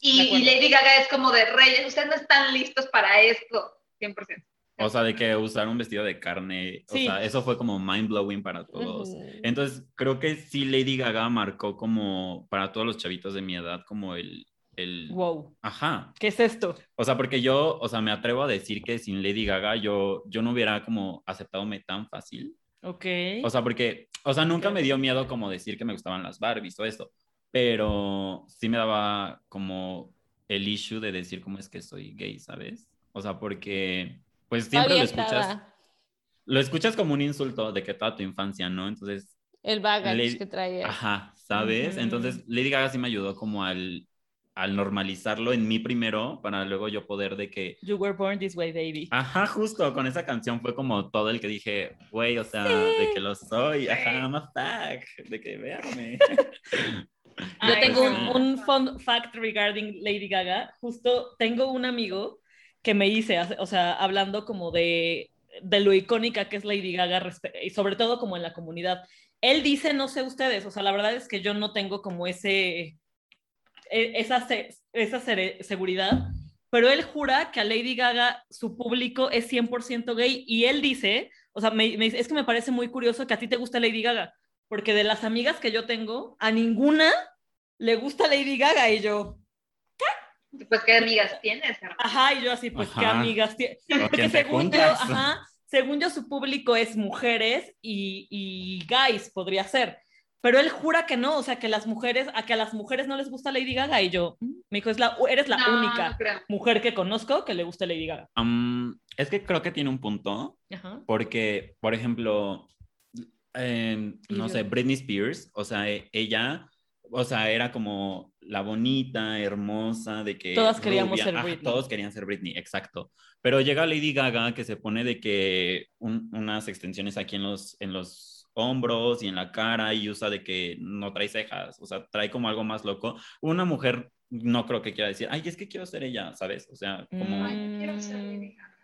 Y, Lady Gaga es como de reyes, ustedes no están listos para esto, 100%. O sea, de que usar un vestido de carne, o Sí. sea, eso fue como mind blowing para todos. Entonces, creo que sí Lady Gaga marcó como para todos los chavitos de mi edad como el, el... Wow. Ajá. ¿Qué es esto? O sea, porque yo, o sea, me atrevo a decir que sin Lady Gaga yo, yo no hubiera como aceptadome tan fácil. Ok. O sea, porque, o sea, nunca me dio miedo como decir que me gustaban las Barbies o esto, pero sí me daba como el issue de decir cómo es que soy gay, ¿sabes? O sea, porque pues siempre Todavía lo escuchas, estaba lo escuchas como un insulto de que toda tu infancia, ¿no? Entonces, El baggage Lady- que traía. ajá, ¿sabes? Ujú. Entonces, Lady Gaga sí me ayudó como al, al normalizarlo en mí primero para luego yo poder de que You were born this way, baby. Ajá, justo con esa canción fue como todo el que dije, güey, o sea, de que lo soy, ajá, I'm a fag, de que véanme. [LAUGHS] [LAUGHS] Yo tengo un, sí. un fun fact regarding Lady Gaga. Justo tengo un amigo que me hice, o sea, hablando como de, de lo icónica que es Lady Gaga y sobre todo como en la comunidad. Él dice, no sé ustedes, o sea, la verdad es que yo no tengo como ese, esa, se- esa sere- seguridad, pero él jura que a Lady Gaga su público es 100% gay y él dice, o sea, me- me dice, es que me parece muy curioso que a ti te gusta Lady Gaga, porque de las amigas que yo tengo, a ninguna le gusta Lady Gaga y yo, Pues, ¿qué amigas tienes, hermano? ajá, y yo así, pues qué amigas tiene. ¿Con [LAUGHS] Porque según yo, ajá, según yo, su público es mujeres y, y guys, podría ser. Pero él jura que no, o sea, que las mujeres, a que a las mujeres no les gusta Lady Gaga. Y yo, "Mm", me dijo, es la, eres la No, única no mujer que conozco que le gusta Lady Gaga. Am, es que creo que tiene un punto, Ajá. porque, por ejemplo, em, no Y sé, yo- Britney Spears, o sea, e- ella, o sea, era como la bonita, hermosa, de que... Todas queríamos ser ajá, Britney. todos querían ser Britney, exacto. Pero llega Lady Gaga que se pone de que un- unas extensiones aquí en los, en los hombros y en la cara y usa de que no trae cejas, o sea, trae como algo más loco. Una mujer no creo que quiera decir, ay, es que quiero ser ella, ¿sabes? O sea, como... Ay, quiero ser Lady Gaga.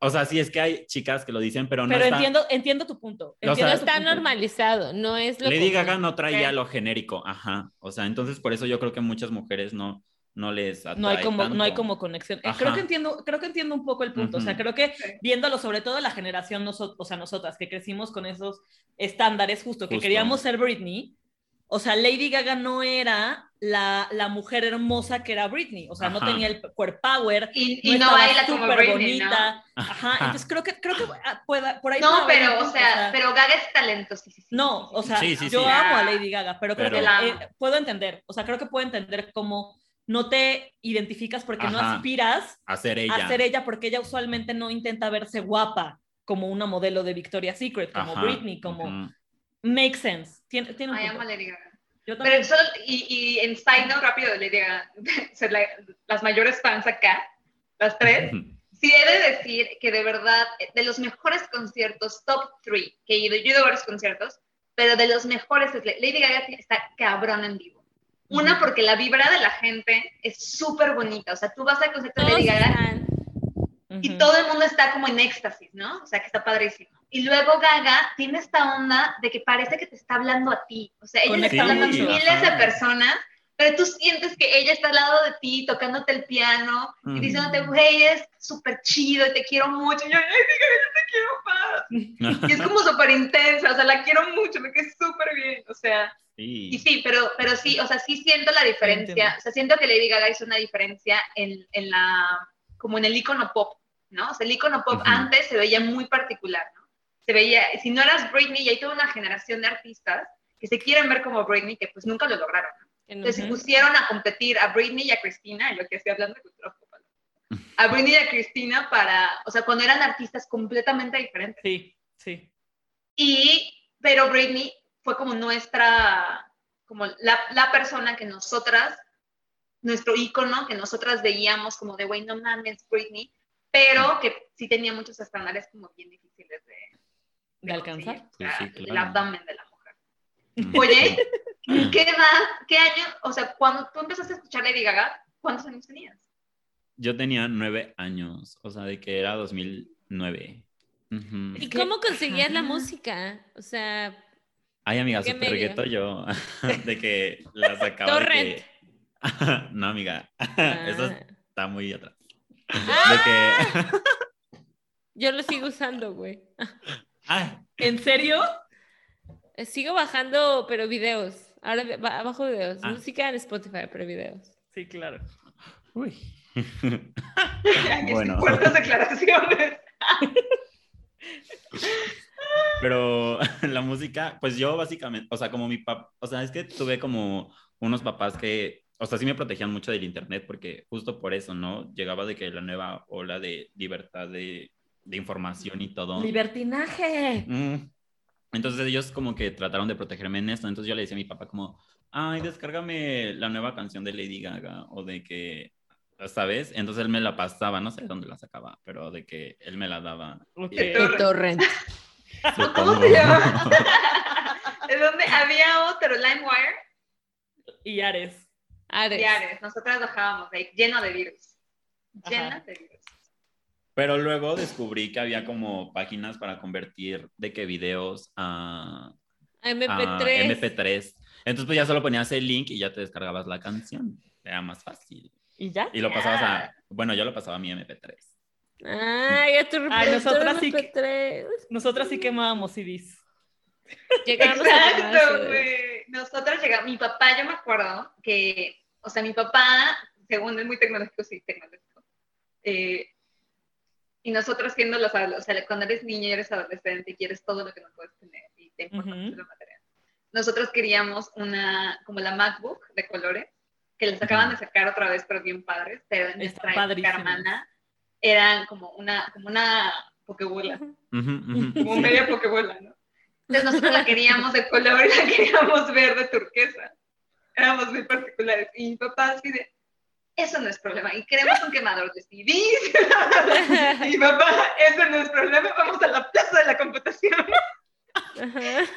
O sea, sí es que hay chicas que lo dicen, pero no Pero está... entiendo, entiendo tu punto. O sea, entiendo Está punto. normalizado, no es lo Lady común. Gaga no trae ya lo genérico, ajá. O sea, entonces por eso yo creo que muchas mujeres no, no les atrae No hay como, no hay como conexión. Eh, Ajá. Creo que entiendo, creo que entiendo un poco el punto. O sea, creo que viéndolo sobre todo la generación, noso- o sea, nosotras que crecimos con esos estándares, justo, que Justo. queríamos ser Britney. O sea, Lady Gaga no era la, la mujer hermosa que era Britney. O sea, no tenía el power. Y, y no, baila como Britney, ¿no? bonita. Ajá. Entonces creo que, creo que pueda- por ahí No, haber pero, o sea, pero Gaga es talentosísima. No, o sea, Sí, sí, yo sí. amo a. Lady Gaga, pero creo que La eh, puedo entender, o sea, creo que puedo entender cómo no te identificas porque no Ajá. aspiras Hacer ella. a ser ella, porque ella usualmente no intenta verse guapa como una modelo de Victoria's Secret, como Ajá, Britney, como ujú. make sense. Tiene, tiene un Ay, amo a Lady Gaga. Yo también. Pero solo, y, y en Side Note rápido de Lady Gaga, [LAUGHS] ser la- las mayores fans acá, las tres, sí he de decir que de verdad, de los mejores conciertos, top 3, que he ido, yo he ido a varios conciertos, pero de los mejores es Lady Gaga está cabrón en vivo. Una, porque la vibra de la gente es súper bonita. O sea, tú vas al concierto de Lady Gaga y Ujú. todo el mundo está como en éxtasis, ¿no? O sea, que está padrísimo. Y luego Gaga tiene esta onda de que parece que te está hablando a ti. O sea, ella le está hablando a miles Ajá. de personas, pero tú sientes que ella está al lado de ti, tocándote el piano y Ujú. diciéndote, güey, es súper chido y te quiero mucho. Y yo, yo te quiero más. [LAUGHS] Y es como súper intensa, o sea, la quiero mucho, me quedé súper bien, o sea. Sí. Y sí, pero, pero sí, o sea, sí siento la diferencia, Entiendo. o sea, siento que Lady Gaga hizo una diferencia en, en la, como en el icono pop, ¿no? O sea, el icono pop antes se veía muy particular, ¿no? Se veía, si no eras Britney, y hay toda una generación de artistas que se quieren ver como Britney, que pues nunca lo lograron, ¿no? Entonces pusieron a competir a Britney y a Cristina, yo que estoy hablando de cultura pop, ¿no? a [LAUGHS] Britney y a Cristina para, o sea, cuando eran artistas completamente diferentes. Sí, sí. Y, pero Britney fue como nuestra, como la, la persona que nosotras, nuestro ícono, que nosotras veíamos como de, güey, no mames, Britney, pero que sí tenía muchos estándares como bien difíciles de, ¿De alcanzar? conseguir. Pues sí, Ah, El claro. abdomen de la mujer. Ujú. Oye, [LAUGHS] ¿qué edad, qué año, o sea, cuando tú empezaste a escuchar Lady Gaga, ¿cuántos años tenías? Yo tenía nueve años, o sea, de que era 2009. Ujú. ¿Y que- cómo conseguías la ajá. música? O sea, Ay, amiga, ¿Qué súper reggaeto yo. [LAUGHS] de que la sacaba [LAUGHS] de que... [LAUGHS] no, amiga. Eso ah, está muy atrás. Ah. De que... yo lo sigo usando, güey. Ay, ¿En serio? Eh, Sigo bajando, pero videos. Ahora ba- bajo videos. Ah. Música en Spotify, pero videos. Sí, claro. uy. Bueno. Fuertes declaraciones. Pero [LAUGHS] la música, pues yo básicamente, o sea, como mi papá, o sea, es que tuve como unos papás que, o sea, sí me protegían mucho del internet porque justo por eso, ¿no? Llegaba de que la nueva ola de libertad de, de información y todo. Libertinaje. Mm. Entonces ellos como que trataron de protegerme en esto. Entonces yo le decía a mi papá como, ay, descárgame la nueva canción de Lady Gaga o de que, ¿sabes? Entonces él me la pasaba, no sé de dónde la sacaba, pero de que él me la daba. Ok. De De torrent. ¿Cómo supongo. se llama? ¿De [LAUGHS] dónde había otro? LimeWire Y Ares. Ares. y Ares. Nosotras bajábamos ahí, lleno de virus. Ajá. Llena de virus. Pero luego descubrí que había como páginas para convertir de que videos a, a MP3. MP3. Entonces pues ya solo ponías el link y ya te descargabas la canción. Era más fácil. ¿Y ya? Y lo pasabas a, bueno, yo lo pasaba a mi MP3. Ay, a tu Ay, nosotras sí que- MP3. Nosotras sí quemábamos CDs. Llegamos Exacto, güey. Nosotras llegamos, mi papá, yo me acuerdo que, o sea, mi papá, según es muy tecnológico, sí, tecnológico. eh, y nosotros siendo los o sea, cuando eres niño y eres adolescente y quieres todo lo que no puedes tener y te importa Ujú. mucho lo material. Nosotros queríamos una, como la MacBook de colores, que les acaban de sacar otra vez, pero bien padres, pero en Está nuestra hermana eran como una, como una pokebola Ujú, ujú, [LAUGHS] como sí. media pokebola, ¿no? Entonces nosotros la queríamos de color y la queríamos verde turquesa. Éramos muy particulares. Y mi papá así de, eso no es problema. Y queremos un quemador de CDs. [LAUGHS] y mi papá, eso no es problema. Vamos a la plaza de la computación. [LAUGHS]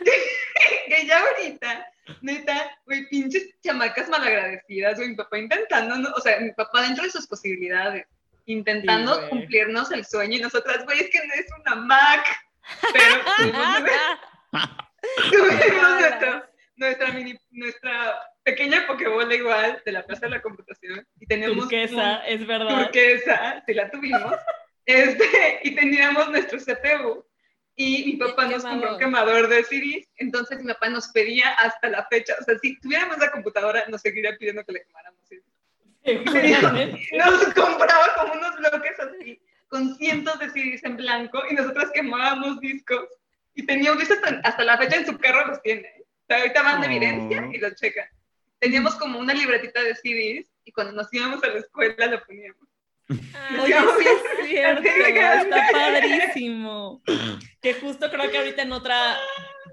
Que ya ahorita, neta, güey, pinches chamacas malagradecidas, güey, mi papá intentando, ¿no? o sea, mi papá dentro de sus posibilidades, intentando Sí, cumplirnos el sueño y nosotras, güey, es que no es una Mac, pero [LAUGHS] tuvimos, [LAUGHS] nuestra, nuestra, mini, nuestra pequeña pokebola igual de la plaza de la computación y teníamos Turquesa, es verdad. turquesa, sí la tuvimos, [LAUGHS] este, y teníamos nuestro CPU. Y mi papá nos compró un quemador de CDs, entonces mi papá nos pedía hasta la fecha, o sea, si tuviéramos la computadora, nos seguiría pidiendo que le quemáramos CDs. Seguramente. [LAUGHS] [LAUGHS] Nos compraba como unos bloques así, con cientos de CDs en blanco, y nosotros quemábamos discos. Y teníamos, eso hasta, hasta la fecha en su carro los tiene. O sea, ahorita van de Oh. evidencia y los checan. Teníamos como una libretita de CDs, y cuando nos íbamos a la escuela lo poníamos. Oye, sí es [LAUGHS] cierto, está padrísimo. Que justo creo que ahorita en otra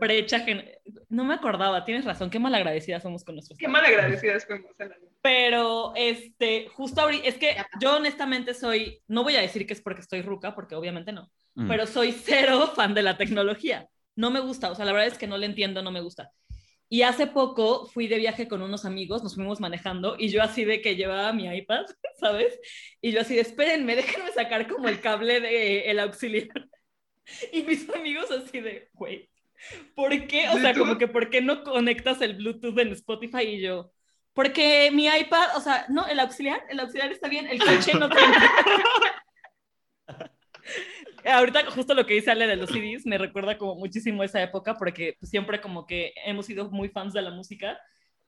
brecha, gen- no me acordaba, tienes razón, qué malagradecidas somos con nuestros Qué malagradecidas fuimos en la vida. Pero, este, justo ahorita, es que yo honestamente soy, no voy a decir que es porque estoy ruca, porque obviamente no, Mm. pero soy cero [LAUGHS] fan de la tecnología. No me gusta, o sea, la verdad es que no le entiendo, no me gusta. Y hace poco fui de viaje con unos amigos, nos fuimos manejando y yo así de que llevaba mi iPad, [LAUGHS] ¿sabes? Y yo así de, espérenme, déjenme sacar como el cable de el auxiliar. [LAUGHS] Y mis amigos así de, güey, ¿por qué? O sea, ¿Bluetooth? como que, ¿por qué no conectas el Bluetooth en Spotify? Y yo, porque mi iPad, o sea, no, el auxiliar, el auxiliar está bien, el coche no [LAUGHS] tiene. Ahorita justo lo que dice Ale de los CDs me recuerda como muchísimo esa época porque siempre como que hemos sido muy fans de la música,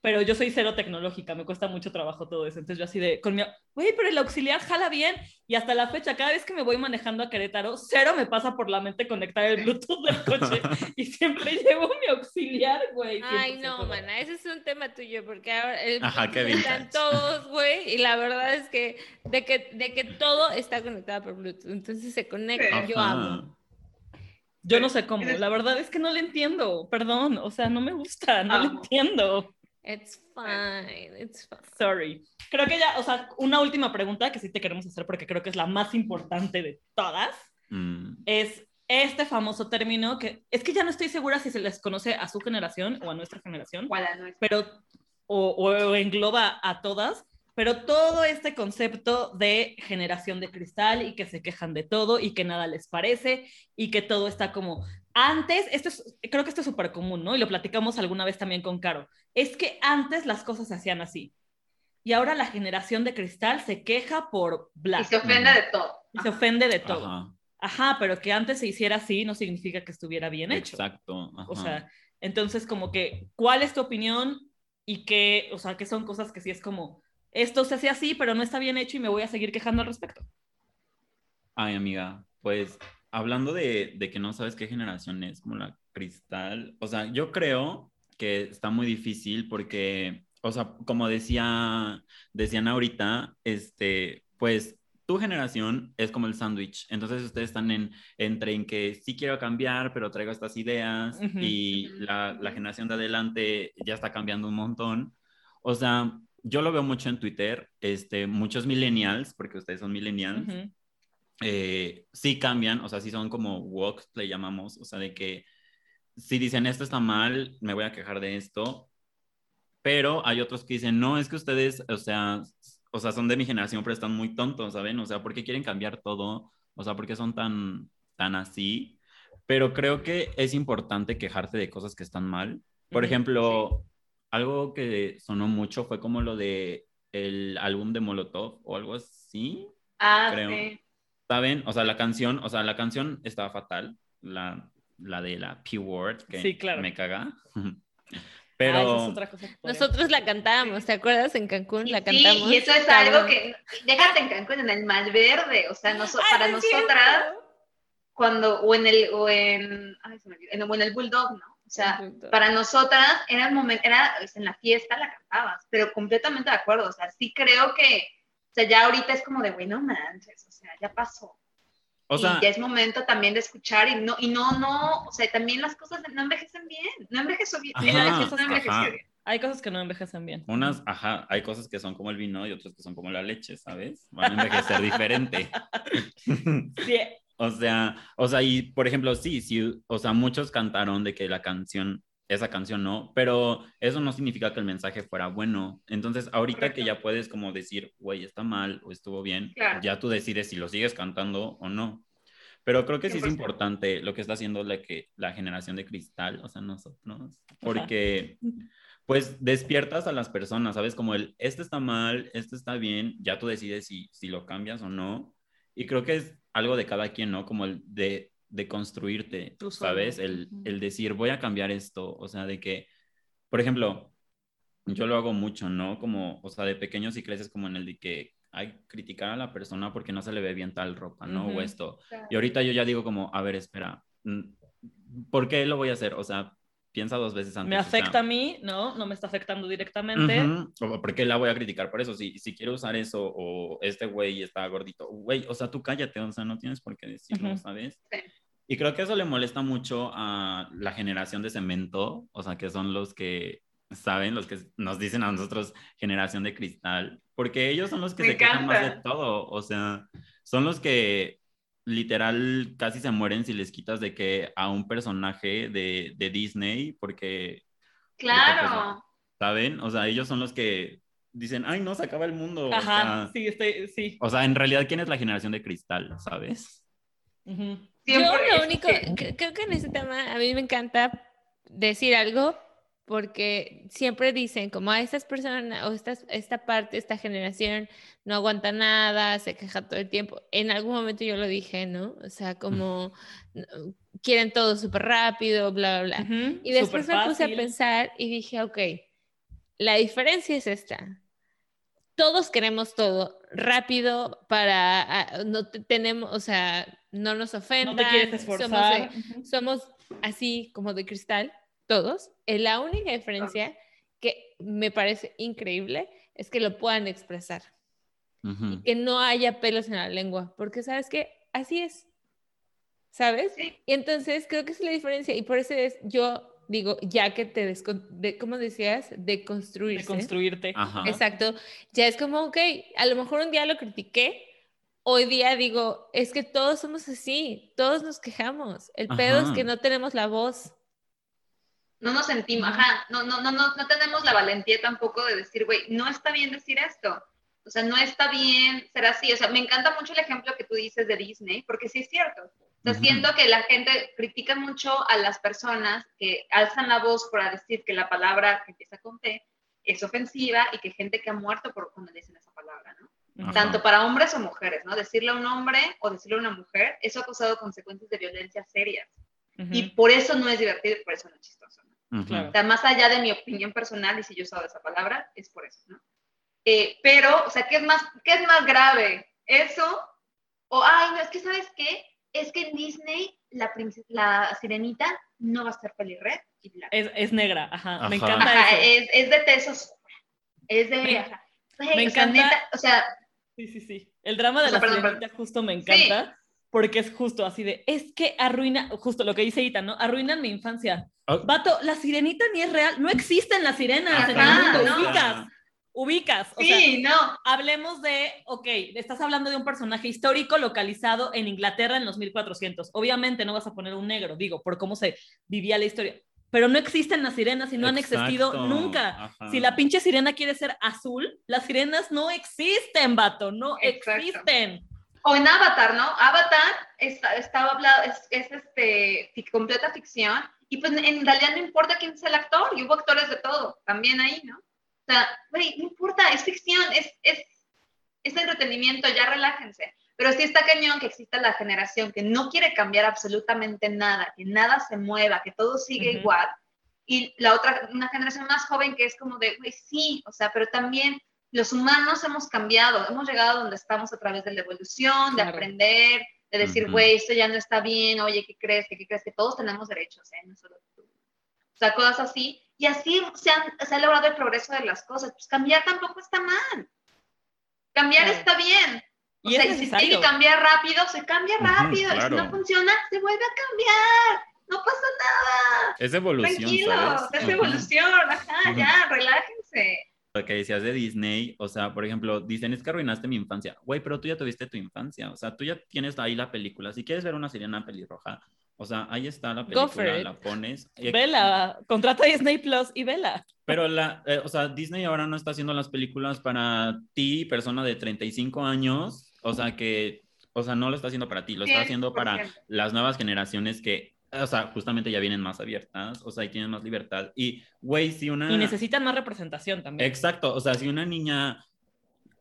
pero yo soy cero tecnológica, me cuesta mucho trabajo todo eso. Entonces yo así de, con mi, güey, pero el auxiliar jala bien y hasta la fecha, cada vez que me voy manejando a Querétaro, cero me pasa por la mente conectar el Bluetooth del coche [LAUGHS] y siempre llevo mi auxiliar, güey. Ay, 100%. no, mana, ese es un tema tuyo, porque ahora el Ajá, qué están todos, güey, y la verdad es que de, que de que todo está conectado por Bluetooth, entonces se conecta, yo amo. Yo no sé cómo, la verdad es que no le entiendo, perdón, o sea, no me gusta, no le Amo. entiendo. It's fine, it's fine. Sorry. Creo que ya, o sea, una última pregunta que sí te queremos hacer porque creo que es la más importante de todas, Mm. es este famoso término que es que ya no estoy segura si se les conoce a su generación o a nuestra generación, O a la nuestra. pero o, o engloba a todas, pero todo este concepto de generación de cristal y que se quejan de todo y que nada les parece y que todo está como antes, esto es, creo que esto es súper común, ¿no? Y lo platicamos alguna vez también con Caro, es que antes las cosas se hacían así y ahora la generación de cristal se queja por bla Y se ofende de todo. y se ofende de todo. Ajá, Ajá, pero que antes se hiciera así no significa que estuviera bien hecho. exacto. O ajá. sea, entonces como que, ¿cuál es tu opinión? Y qué, o sea, que son cosas que sí es como, esto se hace así, pero no está bien hecho y me voy a seguir quejando al respecto. Ay, amiga, pues hablando de, de que no sabes qué generación es, como la cristal, o sea, yo creo que está muy difícil porque, o sea, como decía, decían ahorita, este, pues tu generación es como el sándwich, entonces ustedes están en, entre en que sí quiero cambiar, pero traigo estas ideas Ujú. y Ujú. la, la generación de adelante ya está cambiando un montón. O sea, yo lo veo mucho en Twitter, este, muchos millennials, porque ustedes son millennials, Ujú. eh, sí cambian, o sea, sí son como walks, le llamamos, o sea, de que si dicen esto está mal, me voy a quejar de esto, pero hay otros que dicen, no, es que ustedes, o sea, o sea, son de mi generación, pero están muy tontos, ¿saben? O sea, ¿por qué quieren cambiar todo? O sea, ¿por qué son tan, tan así? Pero creo que es importante quejarte de cosas que están mal. Por Ujú, ejemplo, algo que sonó mucho fue como lo de el álbum de Molotov o algo así. Ah, Creo. sí. ¿Saben? O sea, la canción, o sea, la canción estaba fatal, la, la de la P-Word, que Sí, claro. me caga. [LAUGHS] Ah, Pero, es otra cosa que podría- Nosotros la cantábamos, ¿te acuerdas? En Cancún la Sí, cantamos. y eso es cabrón. algo que, déjate en Cancún, en el Mar Verde, o sea, noso- para Ah, cierto. nosotras, cuando, o en el, o en, ay, se me olvidó, en, o en el Bulldog, ¿no? O sea, Exacto. para nosotras era el momento, era sea, en la fiesta la cantabas, pero completamente de acuerdo, o sea, sí creo que, o sea, ya ahorita es como de, güey, no manches, o sea, ya pasó. o sea, y ya es momento también de escuchar y no, y no, no, o sea, también las cosas no envejecen bien, no envejeció bien, Ajá, no bien. Hay cosas que no envejecen bien. unas, ajá, hay cosas que son como el vino y otras que son como la leche, ¿sabes? Van a envejecer diferente. [LAUGHS] Sí, O sea, o sea, y por ejemplo, sí, sí, o sea, muchos cantaron de que la canción, esa canción no, pero eso no significa que el mensaje fuera bueno. Entonces, ahorita que ya puedes como decir, güey, está mal o estuvo bien, Claro. ya tú decides si lo sigues cantando o no. Pero creo que sí es 100%. importante lo que está haciendo la, que, la generación de cristal, o sea, nosotros, porque pues despiertas a las personas, ¿sabes? Como el, este está mal, este está bien, ya tú decides si, si lo cambias o no. Y creo que es algo de cada quien, ¿no? Como el de, de construirte, Tú. ¿sabes? El, el decir, voy a cambiar esto, o sea, de que, por ejemplo, yo lo hago mucho, ¿no? Como, o sea, de pequeño sí creces como en el de que hay criticar a la persona porque no se le ve bien tal ropa, ¿no? Ujú. O esto. Y ahorita yo ya digo como, a ver, espera, mm, ¿por qué lo voy a hacer? O sea, piensa dos veces antes. me o sea, afecta a mí, ¿no? No me está afectando directamente. Ujú, o ¿Por qué la voy a criticar por eso? Si, si quiero usar eso o este güey está gordito, güey, o sea, tú cállate, o sea, no tienes por qué decirlo, Ujú. ¿sabes? Sí. Y creo que eso le molesta mucho a la generación de cemento, o sea, que son los que saben, los que nos dicen a nosotros generación de cristal, porque ellos son los que Me se quejan más de encanta. todo, o sea, son los que literal casi se mueren si les quitas de que a un personaje de, de Disney, porque Claro. ¿saben? O sea, ellos son los que dicen, ay, no, se acaba el mundo. o Ajá, sea, sí, estoy, sí. O sea, en realidad, ¿quién es la generación de cristal, sabes? Yo lo único, que- creo que en ese tema a mí me encanta decir algo porque siempre dicen como a estas personas o estas, esta parte, esta generación no aguanta nada, se queja todo el tiempo. En algún momento yo lo dije, ¿no? O sea, como quieren todo súper rápido, bla, bla, bla. Ujú, Y después me puse a pensar y dije, ok, la diferencia es esta. Todos queremos todo rápido para, ah, no te- tenemos, o sea, no nos ofendan. No te quieres somos de- esforzar. somos así como de cristal, todos. Eh, La única diferencia que me parece increíble es que lo puedan expresar, Ujú. que no haya pelos en la lengua, porque sabes que así es, ¿sabes? Sí. Y entonces creo que es la diferencia y por eso es, yo digo, ya que te, de, ¿cómo decías? De construirse. de construirte. Ajá. Exacto, ya es como, ok, a lo mejor un día lo critiqué, hoy día digo, es que todos somos así, todos nos quejamos, el pedo es Ajá. que no tenemos la voz. No nos sentimos, ajá, no, no, no, no, no tenemos la valentía tampoco de decir, güey, no está bien decir esto. O sea, no está bien ser así. O sea, me encanta mucho el ejemplo que tú dices de Disney, porque sí es cierto. O sea, siento que la gente critica mucho a las personas que alzan la voz para decir que la palabra que empieza con T es ofensiva y que gente que ha muerto por cuando dicen esa palabra, ¿no? Tanto para hombres o mujeres, ¿no? Decirle a un hombre o decirle a una mujer, eso ha causado consecuencias de violencia serias. Y por eso no es divertido por eso no es chistoso. Ujú. Claro. O sea, más allá de mi opinión personal, y si yo he usado esa palabra, es por eso, ¿no? Eh, pero, o sea, ¿qué es, más, ¿qué es más grave? ¿Eso? O, ay, no, es que, ¿sabes qué? Es que en Disney la, la sirenita no va a ser pelirred y blanca. Es, es negra, ajá. Me Ajá. encanta Ajá, eso. es, es de tesos. Es de... Me- ajá. Me o sea, encanta- neta, o sea, Sí, sí, sí. El drama de O sea, la perdón, sirenita justo me encanta. Porque es justo así de, es que arruina, justo lo que dice Ita, ¿no? Arruinan mi infancia. Oh, Vato, la sirenita ni es real, no existen las sirenas en el Ajá, mundo, no. ubicas, ubicas. O sea, sí, no. hablemos de, ok, estás hablando de un personaje histórico localizado en Inglaterra en los 1400. Obviamente no vas a poner un negro, digo, por cómo se vivía la historia. Pero no existen las sirenas y no han existido nunca. ajá. Si la pinche sirena quiere ser azul, las sirenas no existen, vato, no Exacto. existen. O en Avatar, ¿no? Avatar está, estaba hablado, es, es este, completa ficción, y pues en realidad no importa quién es el actor, y hubo actores de todo, también ahí, ¿no? O sea, güey, no importa, es ficción, es, es, es entretenimiento, ya relájense. Pero sí está cañón que exista la generación que no quiere cambiar absolutamente nada, que nada se mueva, que todo sigue Ujú. igual. Y la otra, una generación más joven que es como de, güey, sí, o sea, pero también los humanos hemos cambiado, hemos llegado a donde estamos a través de la evolución, de Claro. aprender, de decir, güey, esto ya no está bien, oye, ¿qué crees? ¿Qué, qué crees? Que todos tenemos derechos, ¿eh? No solo tú. O sea, cosas así. Y así se, han- se ha logrado el progreso de las cosas. Pues cambiar tampoco está mal. Cambiar Claro. está bien. O Y sea, si tiene que cambiar rápido, se cambia rápido. Y si no funciona, se vuelve a cambiar. No pasa nada. Es evolución, Tranquilo, ¿sabes? es evolución. Ajá, ya, relájense. Lo que decías de Disney, o sea, por ejemplo, dicen es que arruinaste mi infancia. Güey, pero tú ya tuviste tu infancia, o sea, tú ya tienes ahí la película. Si quieres ver una sirena pelirroja, o sea, ahí está la Go for película, it. la pones. Y- Vela, contrata Disney Plus y vela. Pero la, eh, o sea, Disney ahora no está haciendo las películas para ti, persona de 35 años, o sea, que, o sea, no lo está haciendo para ti, lo está haciendo para 100%. las nuevas generaciones que, o sea, justamente ya vienen más abiertas, o sea, y tienen más libertad. Y, güey, si una... Y necesitan más representación también. Exacto, o sea, si una niña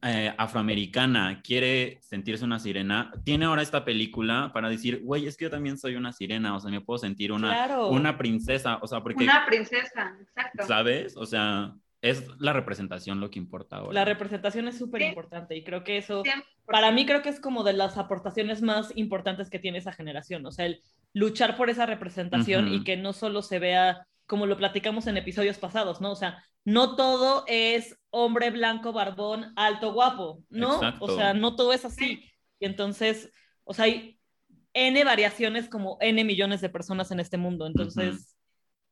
eh, afroamericana quiere sentirse una sirena, tiene ahora esta película para decir, güey, es que yo también soy una sirena, o sea, me puedo sentir una, Claro. una princesa, o sea, porque, Una princesa, exacto. ¿sabes? O sea, es la representación lo que importa ahora. La representación es súper Sí. importante y creo que eso, 100%. para mí creo que es como de las aportaciones más importantes que tiene esa generación, o sea, el luchar por esa representación y que no solo se vea como lo platicamos en episodios pasados, ¿no? O sea, no todo es hombre blanco, barbón, alto, guapo, ¿no? Exacto. O sea, no todo es así. Y entonces, o sea, hay N variaciones como N millones de personas en este mundo. Entonces,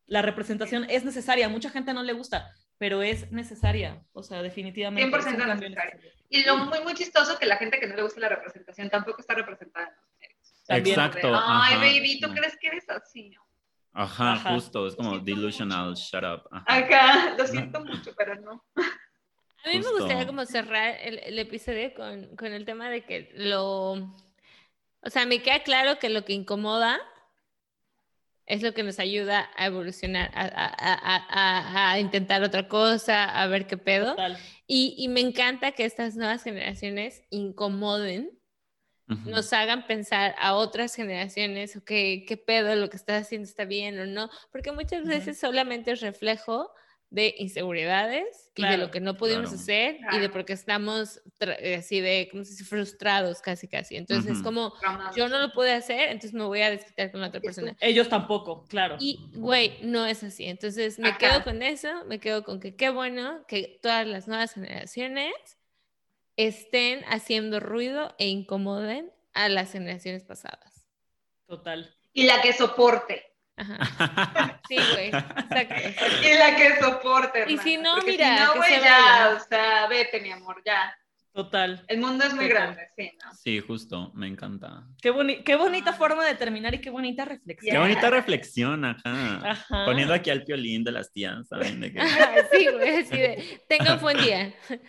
la representación es necesaria. Mucha gente no le gusta, pero es necesaria. O sea, definitivamente. 100% es un cambio necesaria. Y lo muy, muy chistoso que la gente que no le gusta la representación tampoco está representada en los medios. También. Exacto. Ay, ajá. baby, ¿tú crees que eres así? Ajá, Ajá. justo, es como delusional, mucho. shut up. ajá. Acá, lo siento mucho, pero no. A mí me gustaría como cerrar el, el episodio con, con el tema de que lo... O sea, me queda claro que lo que incomoda es lo que nos ayuda a evolucionar, a, a- a- a- a intentar otra cosa, a ver qué pedo. Y, y me encanta que estas nuevas generaciones incomoden, Nos hagan pensar a otras generaciones, ok, qué pedo, lo que estás haciendo está bien o no, porque muchas Ujú. veces solamente es reflejo de inseguridades y de lo que no pudimos claro. hacer y de porque estamos eh, así de, como si dice, frustrados casi casi. Entonces, Ujú. como yo no lo pude hacer, entonces me voy a desquitar con la otra persona. Ellos tampoco, claro. Y, güey, no es así. Entonces, me Ajá. quedo con eso, me quedo con que qué bueno que todas las nuevas generaciones estén haciendo ruido e incomoden a las generaciones pasadas. Total. Y la que soporte. Ajá. [LAUGHS] Sí, güey. Exacto. exacto. Y la que soporte. Y si no, porque mira, Si no, güey, ya, vaya. o sea, vete, mi amor, ya. Total. El mundo es muy Total. grande, sí, ¿no? Sí, justo, me encanta. Qué, boni- qué bonita Ah. forma de terminar y qué bonita reflexión. Qué bonita reflexión, ajá. Ajá. Poniendo aquí al piolín de las tías, ¿saben? De que- [LAUGHS] Sí, güey, así de, tenga un buen día. [LAUGHS]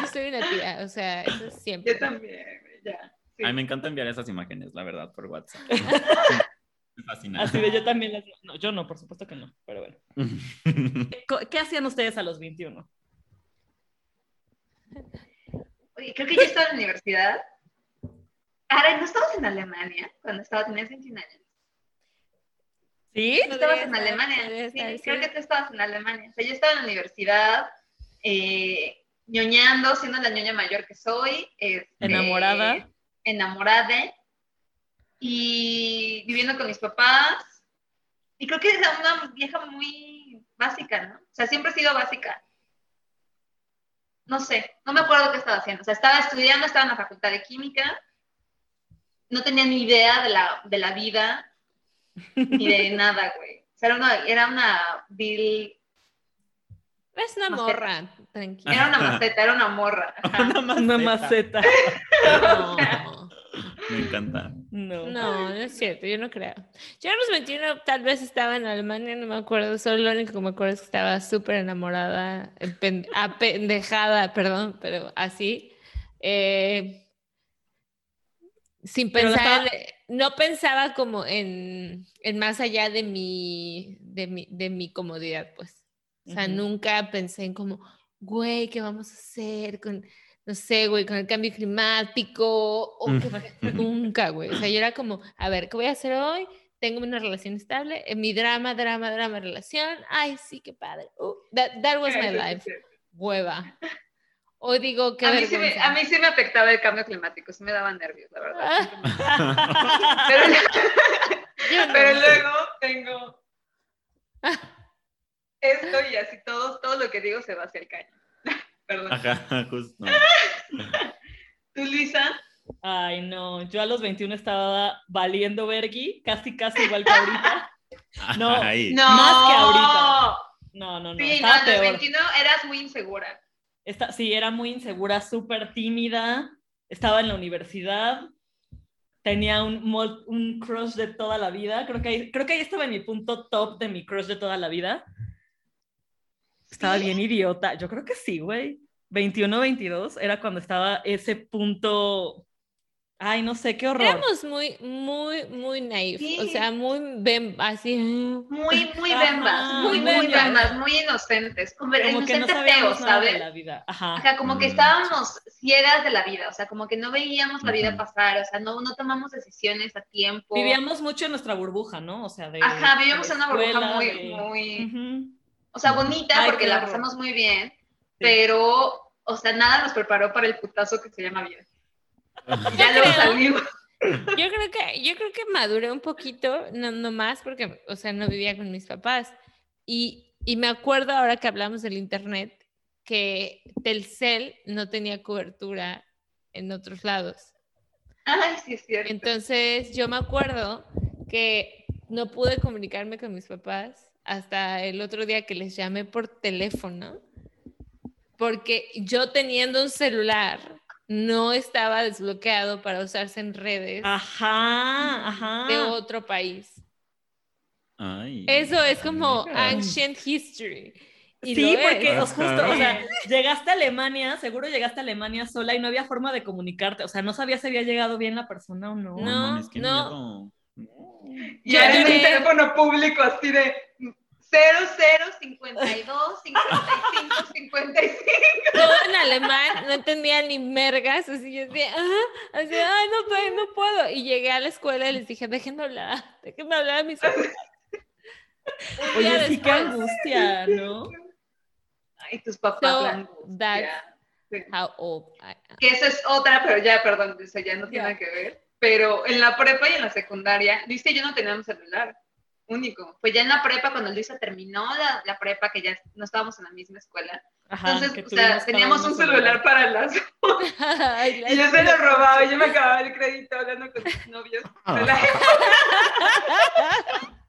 Yo soy una tía, o sea, eso es siempre. Yo también, ya. Sí. Ay, me encanta enviar esas imágenes, la verdad, por WhatsApp. [LAUGHS] Me fascina. Así de yo también las... No, yo no, por supuesto que no, pero bueno. ¿Qué hacían ustedes a los 21? [LAUGHS] Oye, creo que yo estaba en la universidad. Ahora, ¿no estabas en Alemania cuando estabas tenías 21 años? ¿Sí? Tú estabas en Alemania. Sí, estar, creo sí. que tú estabas en Alemania. O sea, yo estaba en la universidad, eh, ñoñando, siendo la ñoña mayor que soy. este, Enamorada. Enamorada. Y viviendo con mis papás. Y creo que era una vieja muy básica, ¿no? O sea, siempre he sido básica. No sé, no me acuerdo qué estaba haciendo. O sea, estaba estudiando, estaba en la facultad de química. No tenía ni idea de la, de la vida ni de [LAUGHS] nada, güey. O sea, era una, era una vil- Es una Maceta. morra, tranquila. era una maceta, era una morra. [LAUGHS] Una maceta. Una maceta. No, [LAUGHS] Me encanta. No. no, no es cierto, yo no creo. Yo a los 21 tal vez estaba en Alemania, no me acuerdo, solo lo único que me acuerdo es que estaba súper enamorada, apendejada, perdón, pero así. eh, sin pensar, estaba- no pensaba como en, en más allá de mi, de mi, de mi comodidad, pues. O sea, nunca pensé en como, güey, ¿qué vamos a hacer con, no sé, güey, con el cambio climático? O nunca, güey. O sea, yo era como, a ver, ¿qué voy a hacer hoy? Tengo una relación estable, en mi drama, drama, drama, relación. Ay, sí, qué padre. Uh, that, that was my life. Hueva. Hoy digo, qué A mí, sí me, a mí sí me afectaba el cambio climático, sí me daba nervios, la verdad. Ah, Pero, [LAUGHS] no. pero luego tengo esto y así todo, todo lo que digo se va hacia el caño. Perdón. Ajá, [LAUGHS] justo. [LAUGHS] ¿Tú, Luisa? Ay, no, yo a los 21 estaba valiendo vergui, casi, casi igual que ahorita. [LAUGHS] No, Ay. No. Más que ahorita. No, no, no, Sí, no, a los peor. 21 eras muy insegura. Esta- sí, era muy insegura, súper tímida, estaba en la universidad, tenía un, un crush de toda la vida, creo que, ahí, creo que ahí estaba en mi punto top de mi crush de toda la vida. Estaba ¿Sí? bien idiota, yo creo que sí, güey. 21, 22 era cuando estaba ese punto, ay, no sé, qué horror. Éramos muy, muy, muy naif. O Sí. sea, muy bem- así. Muy, muy Ajá, bembas, muy, muy muy bembas. bembas, muy inocentes. Como, como que no inocentes nada de ¿sabes? la vida. Ajá. Ajá, como que Mm. estábamos ciegas de la vida, o sea, como que no veíamos la vida pasar, o sea, no, no tomamos decisiones a tiempo. Vivíamos mucho en nuestra burbuja, ¿no? O sea, de... Ajá, de vivíamos en una burbuja muy, de- muy, Ujú. O sea, bonita Ay, porque la pasamos muy bien, pero, o sea, nada nos preparó para el putazo que se llama vida. Ya creo. salimos. Yo creo que, yo creo que maduré un poquito, no, no más, porque, o sea, no vivía con mis papás. Y, y me acuerdo ahora que hablamos del internet, que Telcel no tenía cobertura en otros lados. Ay, sí, es cierto. Entonces yo me acuerdo que no pude comunicarme con mis papás hasta el otro día que les llamé por teléfono, porque yo teniendo un celular no estaba desbloqueado para usarse en redes Ajá, ajá. de otro país. Ay. Eso es como Mira. ancient history. Y Sí, porque es. os justo, o sea, [LAUGHS] llegaste a Alemania, seguro llegaste a Alemania sola y no había forma de comunicarte, o sea, no sabías si había llegado bien la persona o no. No. no. miedo. Y era en un teléfono público así de 00 52 55 55. todo en alemán, no entendía ni mergas, así yo decía, ah, así, ay, no puedo, no puedo. Y llegué a la escuela y les dije, déjenme hablar, déjenme hablar a mis. Un [LAUGHS] día Oye, sí, qué después, angustia, ¿no? Ay, tus papás. So, la angustia. Sí. how old I am. Que esa es otra, pero ya, perdón, eso ya no tiene que ver. Pero en la prepa y en la secundaria, y yo no teníamos celular único. Fue ya en la prepa, cuando Luisa terminó la, la prepa, que ya no estábamos en la misma escuela. Ajá, Entonces, o sea, teníamos un celular para las... [LAUGHS] Ay, la Y yo se lo robaba, y yo me acababa el crédito hablando con mis novios. Ah. De la- [LAUGHS]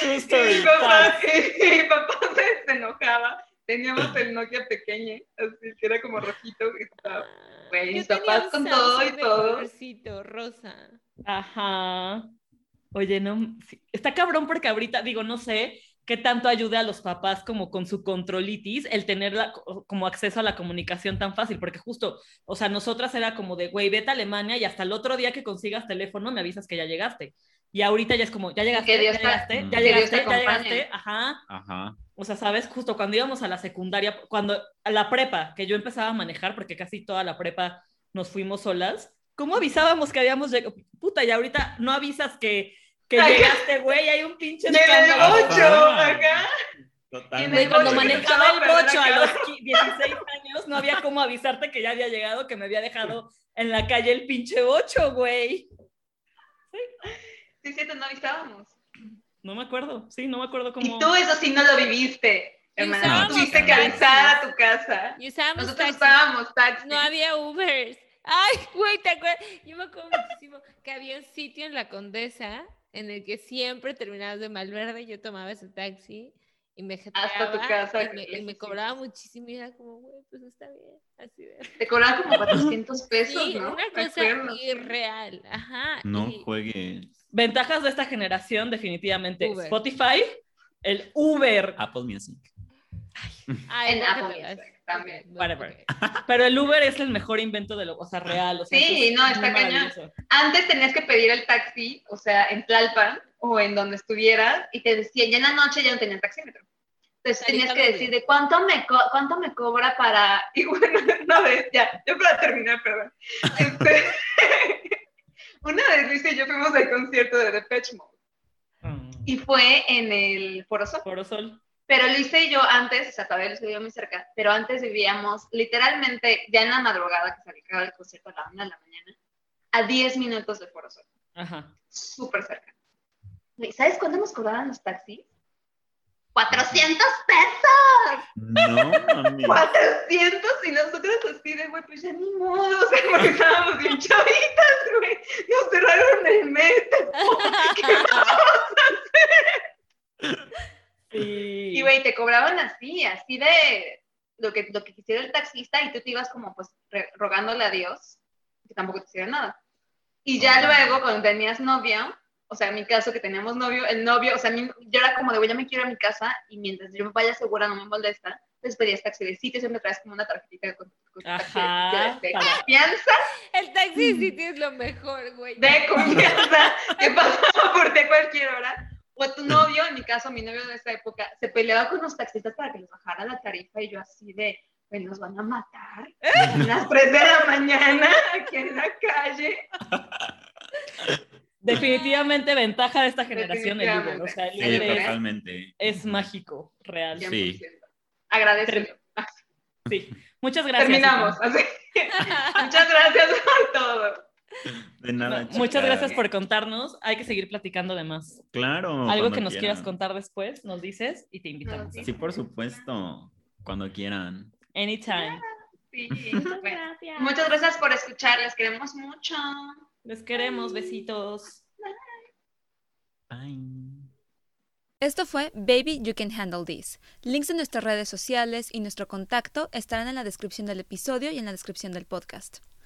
Justo Y mi papá, tal. [LAUGHS] y mi papá se, se enojaba. Teníamos el Nokia pequeño, así que era como rojito. que estaba- Güey, mis tenía papás con todo y todo. colorcito rosa. Ajá. Oye, no, está cabrón porque ahorita, digo, no sé qué tanto ayude a los papás como con su controlitis el tener la- como acceso a la comunicación tan fácil, porque justo, o sea, nosotras era como de, güey, vete a Alemania y hasta el otro día que consigas teléfono me avisas que ya llegaste. Y ahorita ya es como, ya llegaste, Que Dios ya te- llegaste, ya que Dios llegaste, te ya llegaste, ajá. Ajá. O sea, ¿sabes? Justo cuando íbamos a la secundaria, cuando a la prepa, que yo empezaba a manejar, porque casi toda la prepa nos fuimos solas, ¿cómo avisábamos que habíamos llegado? Puta, y ahorita no avisas que, que llegaste, güey, hay un pinche escándalo. ocho, Ajá. acá. Totalmente. Güey, cuando bocho, manejaba el bocho a los acá. qui- 16 años, no había cómo avisarte que ya había llegado, que me había dejado en la calle el pinche bocho, güey. Sí, cierto, no avisábamos. No me acuerdo, sí, no me acuerdo cómo. Y tú eso sí no lo viviste, hermana. tuviste que taxis. avisar a tu casa. Y usábamos Nosotros taxis. usábamos taxi. No había Ubers. Ay, güey, ¿te acuerdas? Yo me acuerdo muchísimo que había un sitio en la Condesa en el que siempre terminabas de Malverde, yo tomaba ese taxi y me Hasta tu casa, y me, y cobraba muchísimo y era como, güey, pues está bien, así de... Te cobraban como [LAUGHS] 400 pesos, Sí, ¿no? una cosa irreal, ajá. No y- juegues. Ventajas de esta generación, definitivamente. Uber. Spotify, el Uber, Apple Music. Ay, En no te Apple. Music también. Whatever. pero el Uber es el mejor invento de lo, o sea, real. O sea, Sí, no, está cañón. Antes tenías que pedir el taxi, o sea, en Tlalpan o en donde estuvieras, y te decían, ya en la noche ya no tenían taxímetro. Entonces tenías que decir de cuánto me, co- cuánto me cobra para... [LAUGHS] Y bueno, una vez, ya, ya para terminar, perdón. Este, [LAUGHS] una vez Luis y yo fuimos al concierto de Depeche Mode Mm. y fue en el Foro Sol. Foro Sol. Pero Luisa y yo antes, o sea, todavía Luisa vivía muy cerca, pero antes vivíamos literalmente ya en la madrugada que se acababa el concierto a la una de la mañana, a 10 minutos de Foro Sol, Ajá. súper cerca. Güey, ¿Sabes cuánto nos cobraban los taxis? ¡400 pesos! No, mami. [LAUGHS] 400 y nosotros así de, güey, pues ya ni modo, [LAUGHS] o sea, porque estábamos bien chavitas, güey, nos cerraron el metro, [LAUGHS] ¿qué vamos a hacer? Sí. Y, güey, te cobraban así, así de lo que, lo que quisiera el taxista y tú te ibas como, pues, rogándole a Dios que tampoco te hiciera nada. Y ya luego, cuando tenías novio, o sea, en mi caso que teníamos novio, el novio, o sea, mí- yo era como de, güey, ya me quiero a mi casa y mientras yo me vaya segura, no me molesta, entonces pedías taxi de sitio, siempre traes como una tarjetita con, con taxi de Ajá, sitio de, de confianza, El taxi sí es lo mejor, güey. de confianza, que pasaba por ti a cualquier hora. O tu novio, en mi caso, mi novio de esa época, se peleaba con los taxistas para que les bajara la tarifa y yo así de, pues nos van a matar a las 3 de la mañana aquí en la calle. [LAUGHS] Definitivamente ventaja de esta generación el Uber. O sea, el Sí, Uber es, totalmente. es mágico, real. 100%. Sí. Agradecelo. [LAUGHS] Sí. Muchas gracias. Terminamos. Así. [LAUGHS] Muchas gracias por todo. [LAUGHS] De nada, No, muchas gracias por contarnos. Hay que seguir platicando de más. Claro. Algo que nos quieras contar después, nos dices y te invitamos. Sí. Sí, por supuesto. Cuando quieran. Anytime. Sí, [LAUGHS] bueno. Muchas gracias por escuchar. Les queremos mucho. Les queremos, besitos. Bye. Esto fue Baby You Can Handle This. Links de nuestras redes sociales y nuestro contacto estarán en la descripción del episodio y en la descripción del podcast.